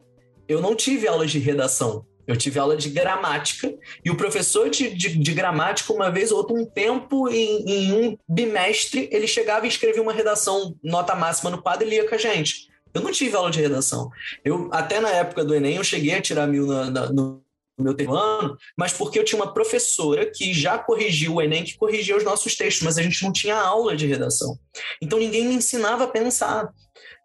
eu não tive aulas de redação. Eu tive aula de gramática e o professor de, de, de gramática, uma vez ou outra, um tempo, em, em, um bimestre, ele chegava e escrevia uma redação, nota máxima no quadro e lia com a gente. Eu não tive aula de redação. Eu, até na época do Enem, eu cheguei a tirar mil na, na, no meu terceiro ano, mas porque eu tinha uma professora que já corrigiu o Enem, que corrigia os nossos textos, mas a gente não tinha aula de redação. Então ninguém me ensinava a pensar.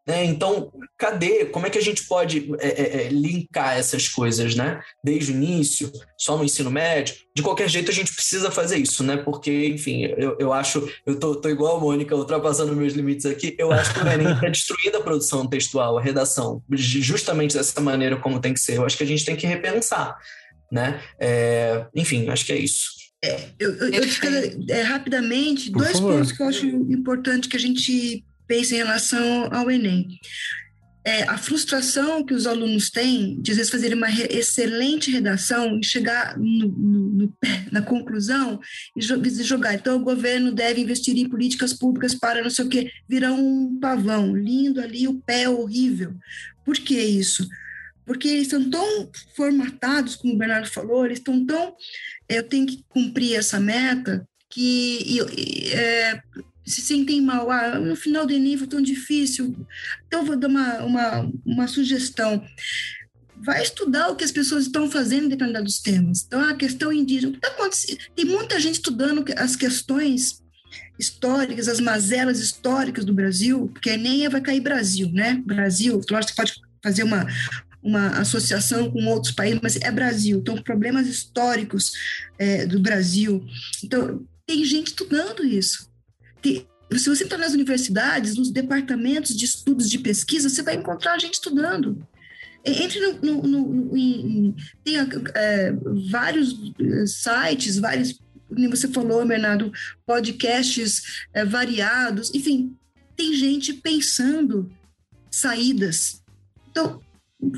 Né? Então, cadê? Como é que a gente pode é, é, é, linkar essas coisas, né? Desde o início, só no ensino médio? De qualquer jeito, a gente precisa fazer isso, né? Porque, enfim, eu, eu acho, eu tô, tô igual a Mônica, ultrapassando meus limites aqui, eu acho que o Enem está destruindo a produção textual, a redação, justamente dessa maneira como tem que ser. Eu acho que a gente tem que repensar, né? É, enfim, acho que é isso. É, eu, eu, eu é, rapidamente, Por dois favor. pontos que eu acho importante que a gente pensa em relação ao Enem. É, a frustração que os alunos têm de, às vezes, fazerem uma re excelente redação e chegar no, no, no, na conclusão e jogar. Então, o governo deve investir em políticas públicas para não sei o quê, virar um pavão, lindo ali, o pé horrível. Por que isso? Porque eles estão tão formatados, como o Bernardo falou, eles estão tão. Eu tenho que cumprir essa meta que é, se sentem mal, ah, no final Enem foi tão difícil. Então, vou dar uma, uma, uma sugestão. Vai estudar o que as pessoas estão fazendo em determinados temas. Então, a questão indígena, o que está acontecendo? Tem muita gente estudando as questões históricas, as mazelas históricas do Brasil, porque Enem vai cair Brasil, né? Brasil, lógico que pode fazer uma, uma associação com outros países, mas é Brasil. Então, problemas históricos é, do Brasil. Então, tem gente estudando isso se você entrar nas universidades, nos departamentos de estudos de pesquisa, você vai encontrar gente estudando. Entre no, no, no em, tem é, vários é, sites, vários, como você falou, Bernardo, podcasts é, variados, enfim, tem gente pensando saídas. Então,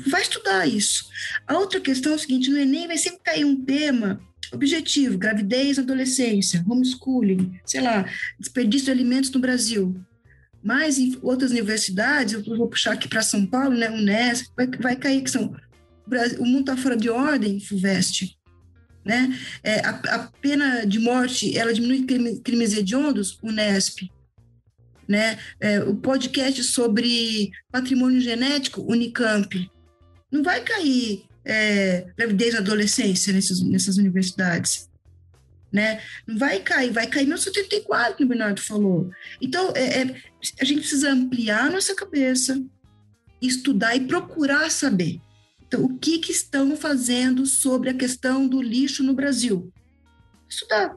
vai estudar isso. A outra questão é o seguinte: no Enem vai sempre cair um tema Objetivo: gravidez, adolescência, homeschooling, sei lá, desperdício de alimentos no Brasil. Mas em outras universidades, eu vou puxar aqui para São Paulo, né, Unesp, vai, vai cair que são o mundo está fora de ordem, FUVEST. Né? É, a, a, pena de morte, ela diminui crime, crimes hediondos, Unesp. Né? É, o podcast sobre patrimônio genético, Unicamp. Não vai cair é, gravidez na adolescência nessas, nessas universidades. Né? Não vai cair, vai cair 1974, que o Bernardo falou. Então, é, é, a gente precisa ampliar nossa cabeça, estudar e procurar saber. Então, o que, que estão fazendo sobre a questão do lixo no Brasil? Estudar.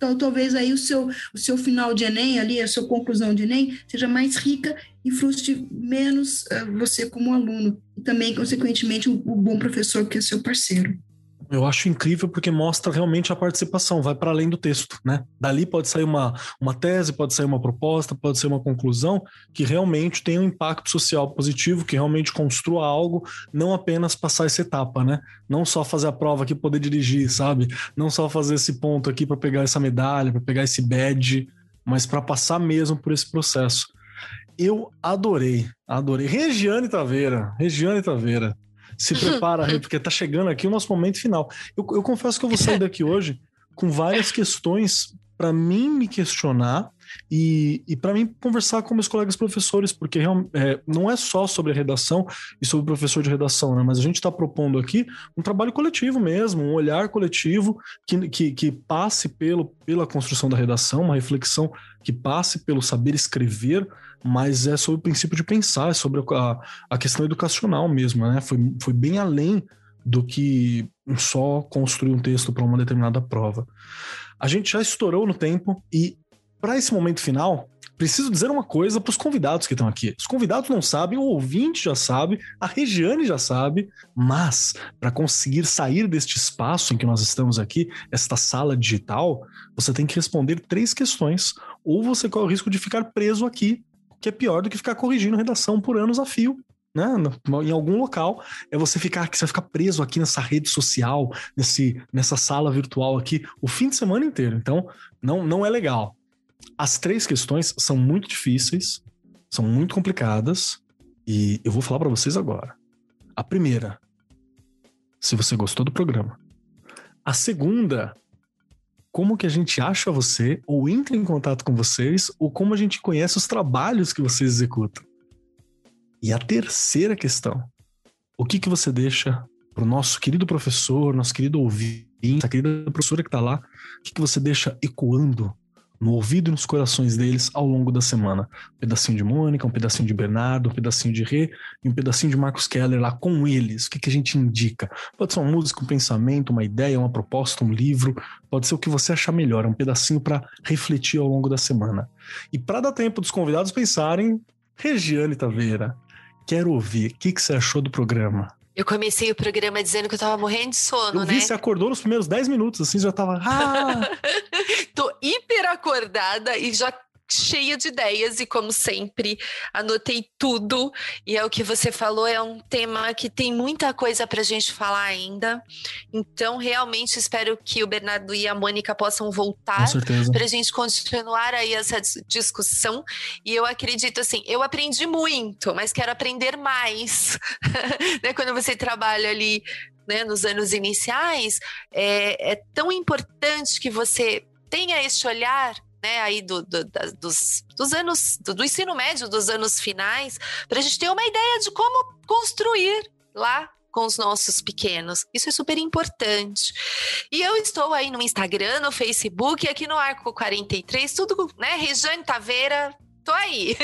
Então, talvez aí o seu, o seu final de Enem, ali, a sua conclusão de Enem, seja mais rica e frustre menos uh, você como aluno e também, consequentemente, o, o bom professor que é seu parceiro. Eu acho incrível porque mostra realmente a participação, vai para além do texto, né? Dali pode sair uma, uma tese, pode sair uma proposta, pode ser uma conclusão que realmente tem um impacto social positivo, que realmente construa algo, não apenas passar essa etapa, né? Não só fazer a prova aqui poder dirigir, sabe? Não só fazer esse ponto aqui para pegar essa medalha, para pegar esse badge, mas para passar mesmo por esse processo. Eu adorei, adorei. Regiane Taveira, Regiane Taveira. Se prepara, porque tá chegando aqui o nosso momento final. Eu, eu confesso que eu vou sair daqui hoje com várias questões para mim me questionar e, e para mim conversar com meus colegas professores, porque é, não é só sobre a redação e sobre o professor de redação, né? mas a gente está propondo aqui um trabalho coletivo mesmo, um olhar coletivo que, que, que passe pelo, pela construção da redação, uma reflexão que passe pelo saber escrever, mas é sobre o princípio de pensar, é sobre a, a questão educacional mesmo, né? Foi, foi bem além do que só construir um texto para uma determinada prova. A gente já estourou no tempo e para esse momento final, preciso dizer uma coisa para os convidados que estão aqui. Os convidados não sabem, o ouvinte já sabe, a Regiane já sabe, mas para conseguir sair deste espaço em que nós estamos aqui, esta sala digital, você tem que responder três questões, ou você corre o risco de ficar preso aqui que é pior do que ficar corrigindo redação por anos a fio. Né? Em algum local, é você ficar você vai ficar preso aqui nessa rede social, nesse, nessa sala virtual aqui, o fim de semana inteiro. Então, não, não é legal. As três questões são muito difíceis, são muito complicadas, e eu vou falar para vocês agora. A primeira, se você gostou do programa. A segunda como que a gente acha você, ou entra em contato com vocês, ou como a gente conhece os trabalhos que vocês executam. E a terceira questão, o que, que você deixa para o nosso querido professor, nosso querido ouvinte, a querida professora que está lá, o que, que você deixa ecoando no ouvido e nos corações deles ao longo da semana. Um pedacinho de Mônica, um pedacinho de Bernardo, um pedacinho de Rê e um pedacinho de Marcos Keller lá com eles. O que, que a gente indica? Pode ser uma música, um pensamento, uma ideia, uma proposta, um livro, pode ser o que você achar melhor, um pedacinho para refletir ao longo da semana. E para dar tempo dos convidados pensarem, Regiane Taveira, quero ouvir o que, que você achou do programa. Eu comecei o programa dizendo que eu tava morrendo de sono, eu vi, né? Você acordou nos primeiros 10 minutos, assim, já tava. Ah! [laughs] Tô hiper acordada e já cheia de ideias e, como sempre, anotei tudo. E é o que você falou, é um tema que tem muita coisa para a gente falar ainda. Então, realmente espero que o Bernardo e a Mônica possam voltar para a gente continuar aí essa discussão. E eu acredito assim, eu aprendi muito, mas quero aprender mais. [laughs] né? Quando você trabalha ali né, nos anos iniciais, é, é tão importante que você tenha esse olhar né, aí do, do, dos, dos anos do, do ensino médio, dos anos finais, para a gente ter uma ideia de como construir lá com os nossos pequenos. Isso é super importante. E eu estou aí no Instagram, no Facebook, aqui no Arco 43, tudo, né? Rejane Taveira, tô aí.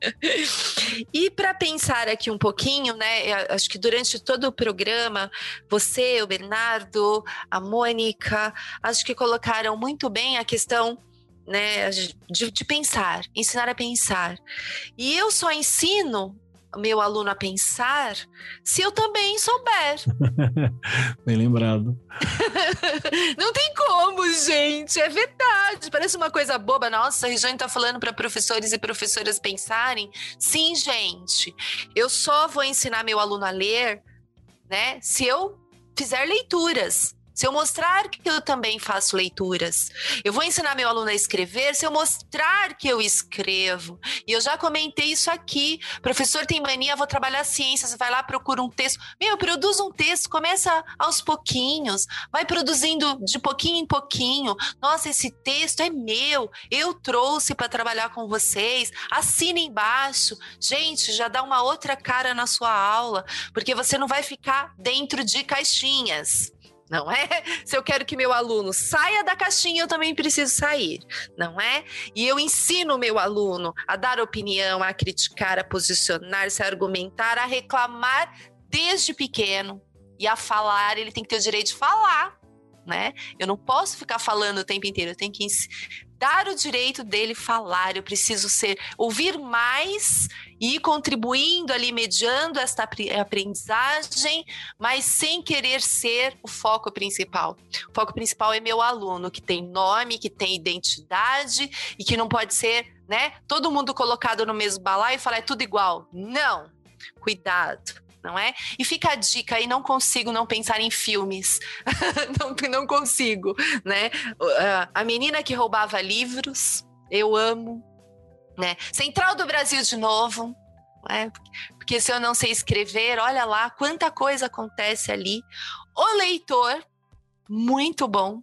[laughs] e para pensar aqui um pouquinho, né? Acho que durante todo o programa, você, o Bernardo, a Mônica, acho que colocaram muito bem a questão né, de, de pensar, ensinar a pensar. E eu só ensino meu aluno a pensar se eu também souber. [laughs] Bem lembrado. [laughs] Não tem como, gente. É verdade. Parece uma coisa boba. Nossa, a Regiane tá falando para professores e professoras pensarem. Sim, gente. Eu só vou ensinar meu aluno a ler, né, se eu fizer leituras. Se eu mostrar que eu também faço leituras, eu vou ensinar meu aluno a escrever se eu mostrar que eu escrevo. E eu já comentei isso aqui. Professor tem mania, vou trabalhar ciências, vai lá, procura um texto. Meu, produz um texto, começa aos pouquinhos, vai produzindo de pouquinho em pouquinho. Nossa, esse texto é meu, eu trouxe para trabalhar com vocês. Assina embaixo. Gente, já dá uma outra cara na sua aula, porque você não vai ficar dentro de caixinhas não é? [laughs] Se eu quero que meu aluno saia da caixinha, eu também preciso sair, não é? E eu ensino o meu aluno a dar opinião, a criticar, a posicionar-se, a argumentar, a reclamar desde pequeno e a falar, ele tem que ter o direito de falar, né? Eu não posso ficar falando o tempo inteiro, eu tenho que dar o direito dele falar, eu preciso ser ouvir mais e ir contribuindo ali, mediando esta aprendizagem, mas sem querer ser o foco principal. O foco principal é meu aluno, que tem nome, que tem identidade e que não pode ser, né, todo mundo colocado no mesmo balaio e falar é tudo igual. Não! Cuidado não é? E fica a dica aí, não consigo não pensar em filmes. [laughs] não, não consigo, né? A menina que roubava livros, eu amo, né? Central do Brasil de novo, né? Porque se eu não sei escrever, olha lá quanta coisa acontece ali. O leitor, muito bom.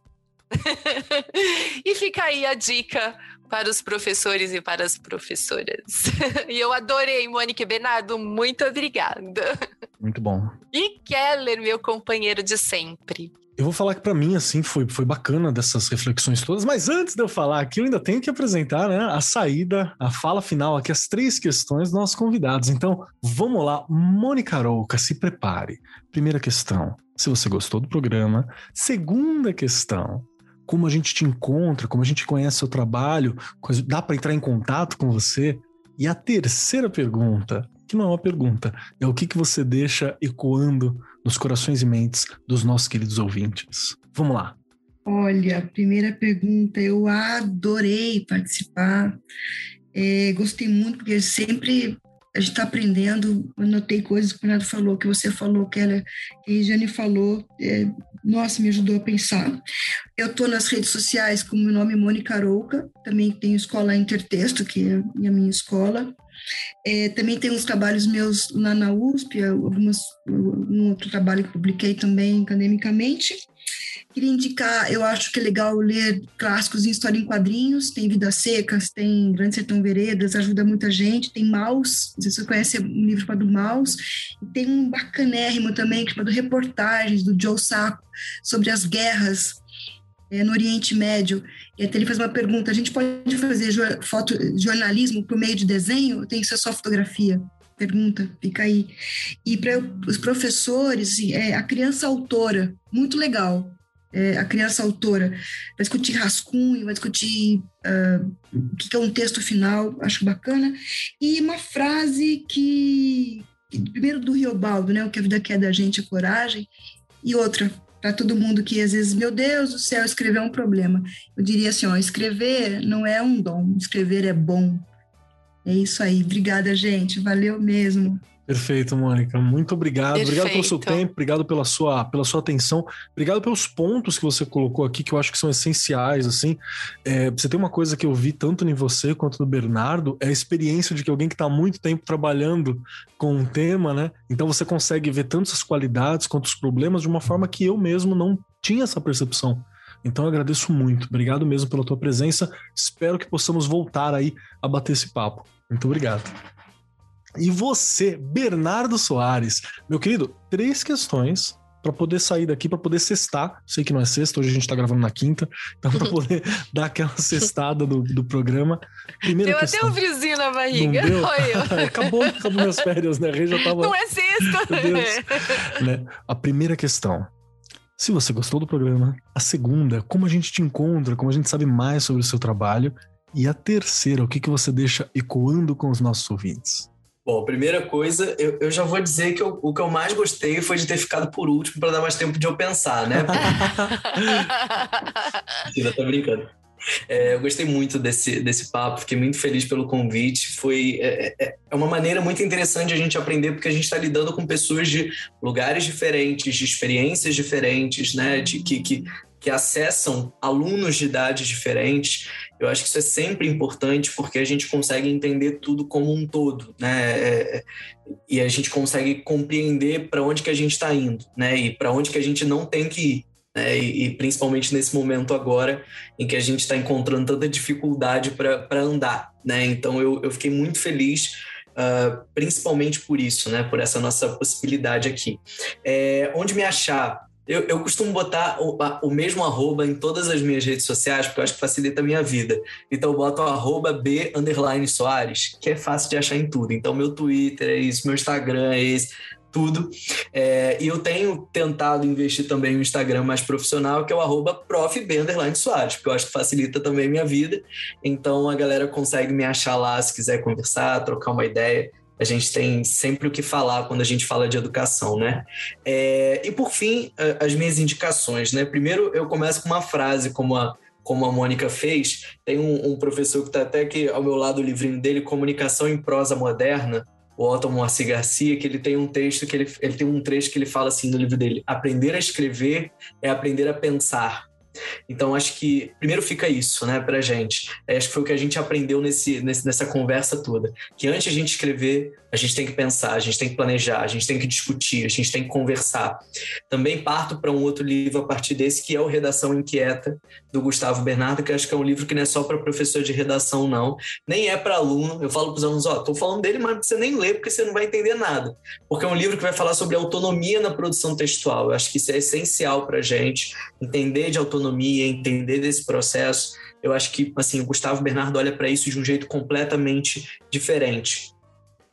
[laughs] e fica aí a dica para os professores e para as professoras. [laughs] e eu adorei, Mônica e Bernardo, muito obrigada. Muito bom. E Keller, meu companheiro de sempre. Eu vou falar que para mim, assim, foi, foi bacana dessas reflexões todas, mas antes de eu falar aqui, eu ainda tenho que apresentar né, a saída, a fala final aqui, as três questões dos nossos convidados. Então, vamos lá. Mônica Arouca, se prepare. Primeira questão, se você gostou do programa. Segunda questão, como a gente te encontra, como a gente conhece seu trabalho, dá para entrar em contato com você? E a terceira pergunta, que não é uma pergunta, é o que, que você deixa ecoando nos corações e mentes dos nossos queridos ouvintes. Vamos lá. Olha, primeira pergunta, eu adorei participar. É, gostei muito, porque sempre a gente está aprendendo. Eu notei coisas que o Renato falou, que você falou, que, que a Regiane falou. É, nossa, me ajudou a pensar. Eu estou nas redes sociais com o meu nome Mônica Arouca, também tenho Escola Intertexto, que é a minha escola. É, também tem uns trabalhos meus lá na USP, algumas, um outro trabalho que publiquei também academicamente. Queria indicar, eu acho que é legal ler clássicos em história em quadrinhos, tem Vidas Secas, tem Grande Sertão Veredas, ajuda muita gente, tem Maus, não sei se você conhece um livro chamado Maus, e tem um bacanérrimo também, chamado Reportagens, do Joe Sacco, sobre as guerras é, no Oriente Médio. E até ele faz uma pergunta: a gente pode fazer foto, jornalismo por meio de desenho? Tem que ser só fotografia? Pergunta, fica aí. E para os professores, é, a criança autora, muito legal. É, a criança autora vai discutir rascunho, vai discutir uh, o que é um texto final, acho bacana. E uma frase que, primeiro do Riobaldo, né, o que a vida quer da gente é coragem, e outra, para todo mundo que às vezes, meu Deus do céu, escrever é um problema. Eu diria assim, ó, escrever não é um dom, escrever é bom. É isso aí. Obrigada, gente. Valeu mesmo. Perfeito, Mônica. Muito obrigado. Perfeito. Obrigado pelo seu tempo, obrigado pela sua, pela sua atenção, obrigado pelos pontos que você colocou aqui, que eu acho que são essenciais. Assim, é, você tem uma coisa que eu vi tanto em você quanto no Bernardo, é a experiência de que alguém que está há muito tempo trabalhando com um tema, né? Então você consegue ver tanto as qualidades quanto os problemas de uma forma que eu mesmo não tinha essa percepção. Então eu agradeço muito. Obrigado mesmo pela tua presença. Espero que possamos voltar aí a bater esse papo. Muito obrigado. E você, Bernardo Soares, meu querido, três questões para poder sair daqui, para poder cestar. Sei que não é sexta, hoje a gente está gravando na quinta, então para poder [laughs] dar aquela cestada do, do programa. Primeira deu questão. até um friozinho na barriga. Não deu? [laughs] acabou, acabou minhas férias, né? Já tava. Não é sexta! [laughs] né? A primeira questão. Se você gostou do programa, a segunda, como a gente te encontra, como a gente sabe mais sobre o seu trabalho, e a terceira, o que, que você deixa ecoando com os nossos ouvintes? Bom, primeira coisa, eu, eu já vou dizer que eu, o que eu mais gostei foi de ter ficado por último para dar mais tempo de eu pensar, né? [laughs] Ainda tá brincando. É, eu gostei muito desse, desse papo, fiquei muito feliz pelo convite. Foi é, é, é uma maneira muito interessante a gente aprender, porque a gente está lidando com pessoas de lugares diferentes, de experiências diferentes, né? De, que, que que acessam alunos de idades diferentes, eu acho que isso é sempre importante porque a gente consegue entender tudo como um todo, né? É, é e a gente consegue compreender para onde que a gente está indo, né? E para onde que a gente não tem que ir. Né? E, e principalmente nesse momento agora em que a gente está encontrando tanta dificuldade para andar, né? Então eu, eu fiquei muito feliz Uh, principalmente por isso, né? Por essa nossa possibilidade aqui. É, onde me achar? Eu, eu costumo botar o, o, mesmo arroba em todas as minhas redes sociais, porque eu acho que facilita a minha vida. Então eu boto arroba B underline Soares, que é fácil de achar em tudo. Então meu Twitter é isso, meu Instagram é esse, tudo. É, e eu tenho tentado investir também no Instagram mais profissional, que é o arroba Soares, porque eu acho que facilita também a minha vida. Então a galera consegue me achar lá se quiser conversar, trocar uma ideia a gente tem sempre o que falar quando a gente fala de educação, né? É, e por fim, as minhas indicações, né? Primeiro, eu começo com uma frase, como a, como a Mônica fez. Tem um, um professor que está até aqui ao meu lado, o livrinho dele, Comunicação em Prosa Moderna, o Otto Moacir Garcia, que ele tem um texto que ele, ele tem um trecho que ele fala assim no livro dele: aprender a escrever é aprender a pensar. Então, acho que primeiro fica isso, né, pra gente. É, acho que foi o que a gente aprendeu nesse, nesse, nessa conversa toda. Que antes de a gente escrever, a gente tem que pensar, a gente tem que planejar, a gente tem que discutir, a gente tem que conversar. Também parto para um outro livro a partir desse, que é o Redação Inquieta, do Gustavo Bernardo, que acho que é um livro que não é só para professor de redação, não. Nem é para aluno. Eu falo para os alunos: ó, tô falando dele, mas você nem lê porque você não vai entender nada. Porque é um livro que vai falar sobre autonomia na produção textual. Eu acho que isso é essencial para gente, entender de autonomia, entender desse processo. Eu acho que assim, o Gustavo Bernardo olha para isso de um jeito completamente diferente.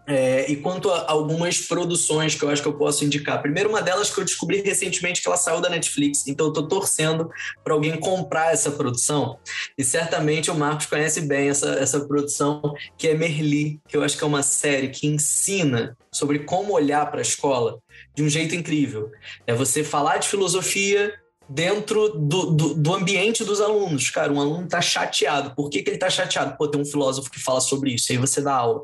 É, e quanto a algumas produções que eu acho que eu posso indicar. Primeiro, uma delas que eu descobri recentemente que ela saiu da Netflix, então eu estou torcendo para alguém comprar essa produção. E certamente o Marcos conhece bem essa, essa produção, que é Merli, que eu acho que é uma série que ensina sobre como olhar para a escola de um jeito incrível. É você falar de filosofia dentro do, do, do, ambiente dos alunos. Cara, um aluno está chateado. Por que, que ele está chateado? Pô, tem um filósofo que fala sobre isso, aí você dá aula.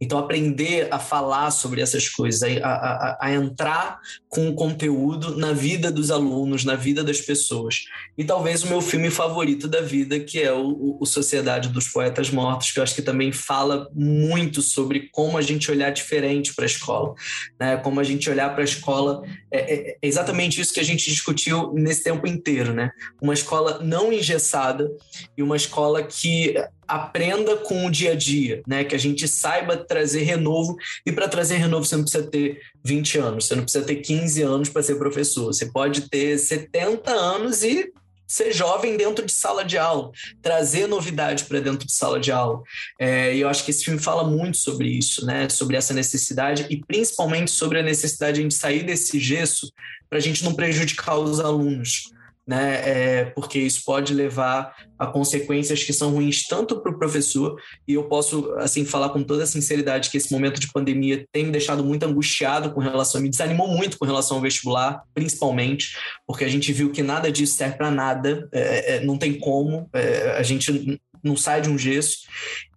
Então, aprender a falar sobre essas coisas, a, a, a entrar com o conteúdo na vida dos alunos, na vida das pessoas. E talvez o meu filme favorito da vida, que é o, o Sociedade dos Poetas Mortos, que eu acho que também fala muito sobre como a gente olhar diferente para a escola, né? como a gente olhar para a escola. É, é, é exatamente isso que a gente discutiu nesse esse tempo inteiro, né? Uma escola não engessada e uma escola que aprenda com o dia a dia, né? Que a gente saiba trazer renovo e para trazer renovo você não precisa ter 20 anos, você não precisa ter 15 anos para ser professor, você pode ter 70 anos e ser jovem dentro de sala de aula, trazer novidade para dentro de sala de aula. É, e eu acho que esse filme fala muito sobre isso, né? Sobre essa necessidade e principalmente sobre a necessidade de a gente sair desse gesso para a gente não prejudicar os alunos. Né? É, porque isso pode levar a consequências que são ruins tanto para o professor e eu posso assim falar com toda sinceridade que esse momento de pandemia tem me deixado muito angustiado com relação, me desanimou muito com relação ao vestibular, principalmente porque a gente viu que nada disso serve para nada, é, é, não tem como, é, a gente não sai de um gesso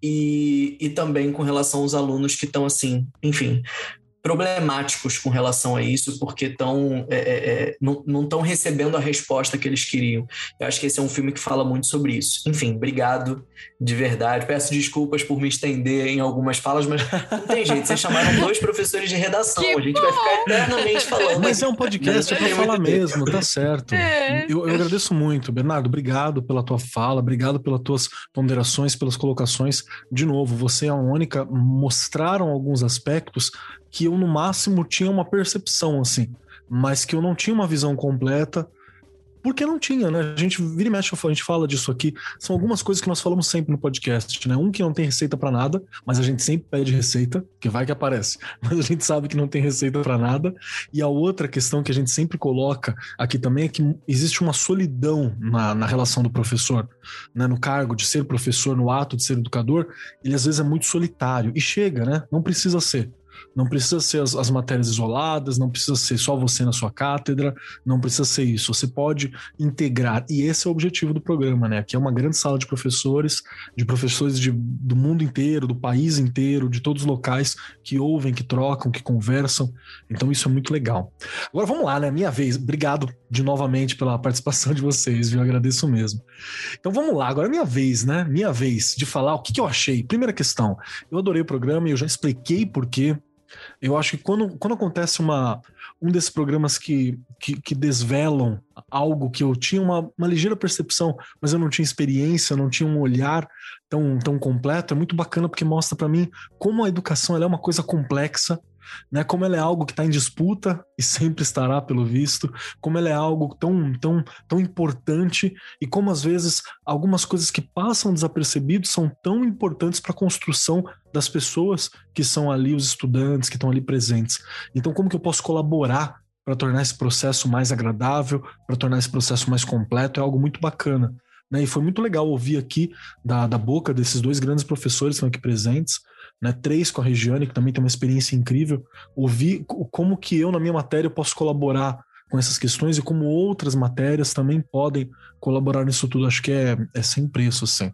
e, e também com relação aos alunos que estão assim, enfim, problemáticos com relação a isso, porque tão, é, é, é não estão recebendo a resposta que eles queriam. Eu acho que esse é um filme que fala muito sobre isso. Enfim, obrigado de verdade. Peço desculpas por me estender em algumas falas, mas não tem jeito. Vocês chamaram dois professores de redação. Que a gente bom. vai ficar eternamente falando. Mas é um podcast para falar mesmo, tá certo. É. Eu, eu agradeço muito, Bernardo. Obrigado pela tua fala, obrigado pelas tuas ponderações, pelas colocações. De novo, você e a Mônica mostraram alguns aspectos que eu, no máximo, tinha uma percepção, assim, mas que eu não tinha uma visão completa, porque não tinha, né? A gente vira e mexe, a gente fala disso aqui. São algumas coisas que nós falamos sempre no podcast, né? Um que não tem receita para nada, mas a gente sempre pede receita, que vai que aparece. [laughs] Mas a gente sabe que não tem receita para nada. E a outra questão que a gente sempre coloca aqui também é que existe uma solidão na, na relação do professor, né? No cargo de ser professor, no ato de ser educador, ele às vezes é muito solitário. E chega, né? Não precisa ser. Não precisa ser as, as, matérias isoladas, não precisa ser só você na sua cátedra, não precisa ser isso. Você pode integrar, e esse é o objetivo do programa, né? Aqui é uma grande sala de professores, de professores de, do mundo inteiro, do país inteiro, de todos os locais que ouvem, que trocam, que conversam. Então isso é muito legal. Agora vamos lá, né? Minha vez. Obrigado de novamente pela participação de vocês, viu? Eu agradeço mesmo. Então vamos lá, agora é minha vez, né? Minha vez de falar o que, que eu achei. Primeira questão, eu adorei o programa e eu já expliquei por quê. Eu acho que quando, quando acontece uma, um desses programas que, que, que, desvelam algo que eu tinha uma, uma ligeira percepção, mas eu não tinha experiência, não tinha um olhar tão, tão completo, é muito bacana porque mostra para mim como a educação é uma coisa complexa né? Como ela é algo que está em disputa e sempre estará, pelo visto, como ela é algo tão, tão, tão importante e como às vezes algumas coisas que passam desapercebidos são tão importantes para a construção das pessoas que são ali os estudantes que estão ali presentes. Então, como que eu posso colaborar para tornar esse processo mais agradável, para tornar esse processo mais completo? É algo muito bacana. Né? E foi muito legal ouvir aqui da, da boca desses dois grandes professores que estão aqui presentes, né? Três com a Regiane, que também tem uma experiência incrível. Ouvir como que eu, na minha matéria, posso colaborar com essas questões e como outras matérias também podem colaborar nisso tudo. Acho que é, é sem preço, assim.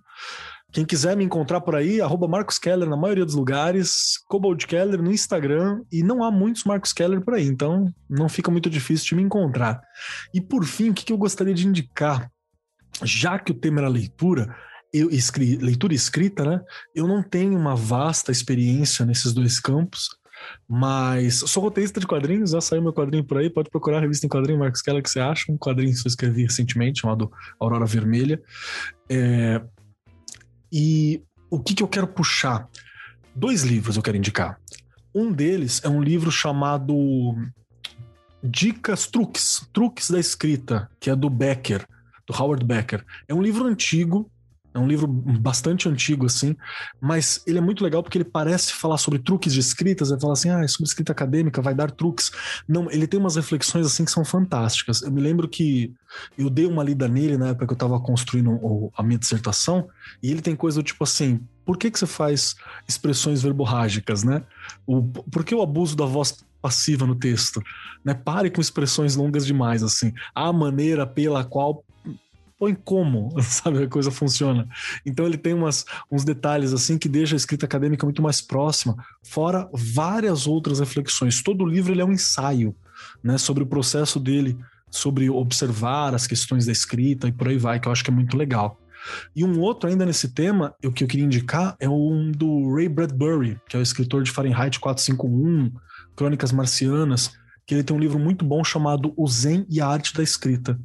Quem quiser me encontrar por aí, arroba Marcos Keller na maioria dos lugares, Cobalt Keller no Instagram, e não há muitos Marcos Keller por aí, então não fica muito difícil de me encontrar. E por fim, o que eu gostaria de indicar? Já que o tema era leitura, eu escri, leitura escrita, né? Eu não tenho uma vasta experiência nesses dois campos, mas sou roteirista de quadrinhos, já saiu meu quadrinho por aí, pode procurar a revista em quadrinho, Marcos Keller, que você acha, um quadrinho que eu escrevi recentemente, chamado Aurora Vermelha. É, e o que, que eu quero puxar? Dois livros eu quero indicar. Um deles é um livro chamado Dicas Truques, Truques da Escrita, que é do Becker, do Howard Becker. É um livro antigo, é um livro bastante antigo, assim, mas ele é muito legal porque ele parece falar sobre truques de escritas, ele fala assim, ah, é sobre escrita acadêmica, vai dar truques. Não, ele tem umas reflexões, assim, que são fantásticas. Eu me lembro que eu dei uma lida nele na época que eu estava construindo a minha dissertação, e ele tem coisa do tipo assim, por que, que você faz expressões verborrágicas, né? O, por que o abuso da voz passiva no texto, né? Pare com expressões longas demais, assim. A maneira pela qual põe como, [laughs] sabe, a coisa funciona. Então ele tem umas, uns detalhes assim que deixa a escrita acadêmica muito mais próxima, fora várias outras reflexões. Todo o livro ele é um ensaio, né, sobre o processo dele, sobre observar as questões da escrita e por aí vai, que eu acho que é muito legal. E um outro ainda nesse tema, o que eu queria indicar é um do Ray Bradbury, que é o escritor de Fahrenheit 451, Crônicas Marcianas, que ele tem um livro muito bom chamado O Zen e a Arte da Escrita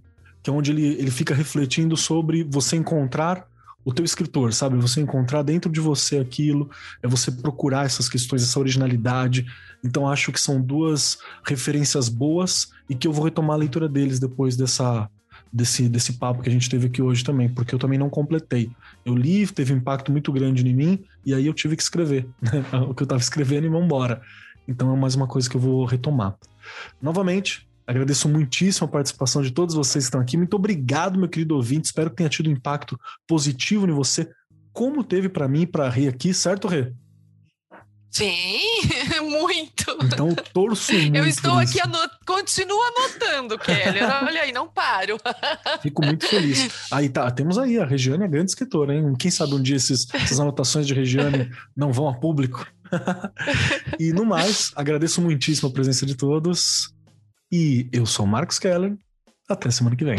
que é onde ele, ele fica refletindo sobre você encontrar o teu escritor, sabe? Você encontrar dentro de você aquilo, é você procurar essas questões, essa originalidade. Então acho que são duas referências boas e que eu vou retomar a leitura deles depois dessa desse, desse papo que a gente teve aqui hoje também, porque eu também não completei. Eu li, teve um impacto muito grande em mim e aí eu tive que escrever né? [laughs] o que eu estava escrevendo e vambora. Então é mais uma coisa que eu vou retomar. Novamente, Agradeço muitíssimo a participação de todos vocês que estão aqui. Muito obrigado, meu querido ouvinte. Espero que tenha tido um impacto positivo em você, como teve para mim e para Rê aqui, certo, Rê? Sim, [laughs] muito. Então, torço muito. Eu estou aqui, anot... continuo anotando, Kelly. Olha aí, não paro. [laughs] Fico muito feliz. Aí tá, temos aí a Regiane, a grande escritora, hein? Quem sabe um dia esses, essas anotações de Regiane não vão a público. [laughs] e no mais, agradeço muitíssimo a presença de todos. E eu sou Marcos Keller. Até semana que vem.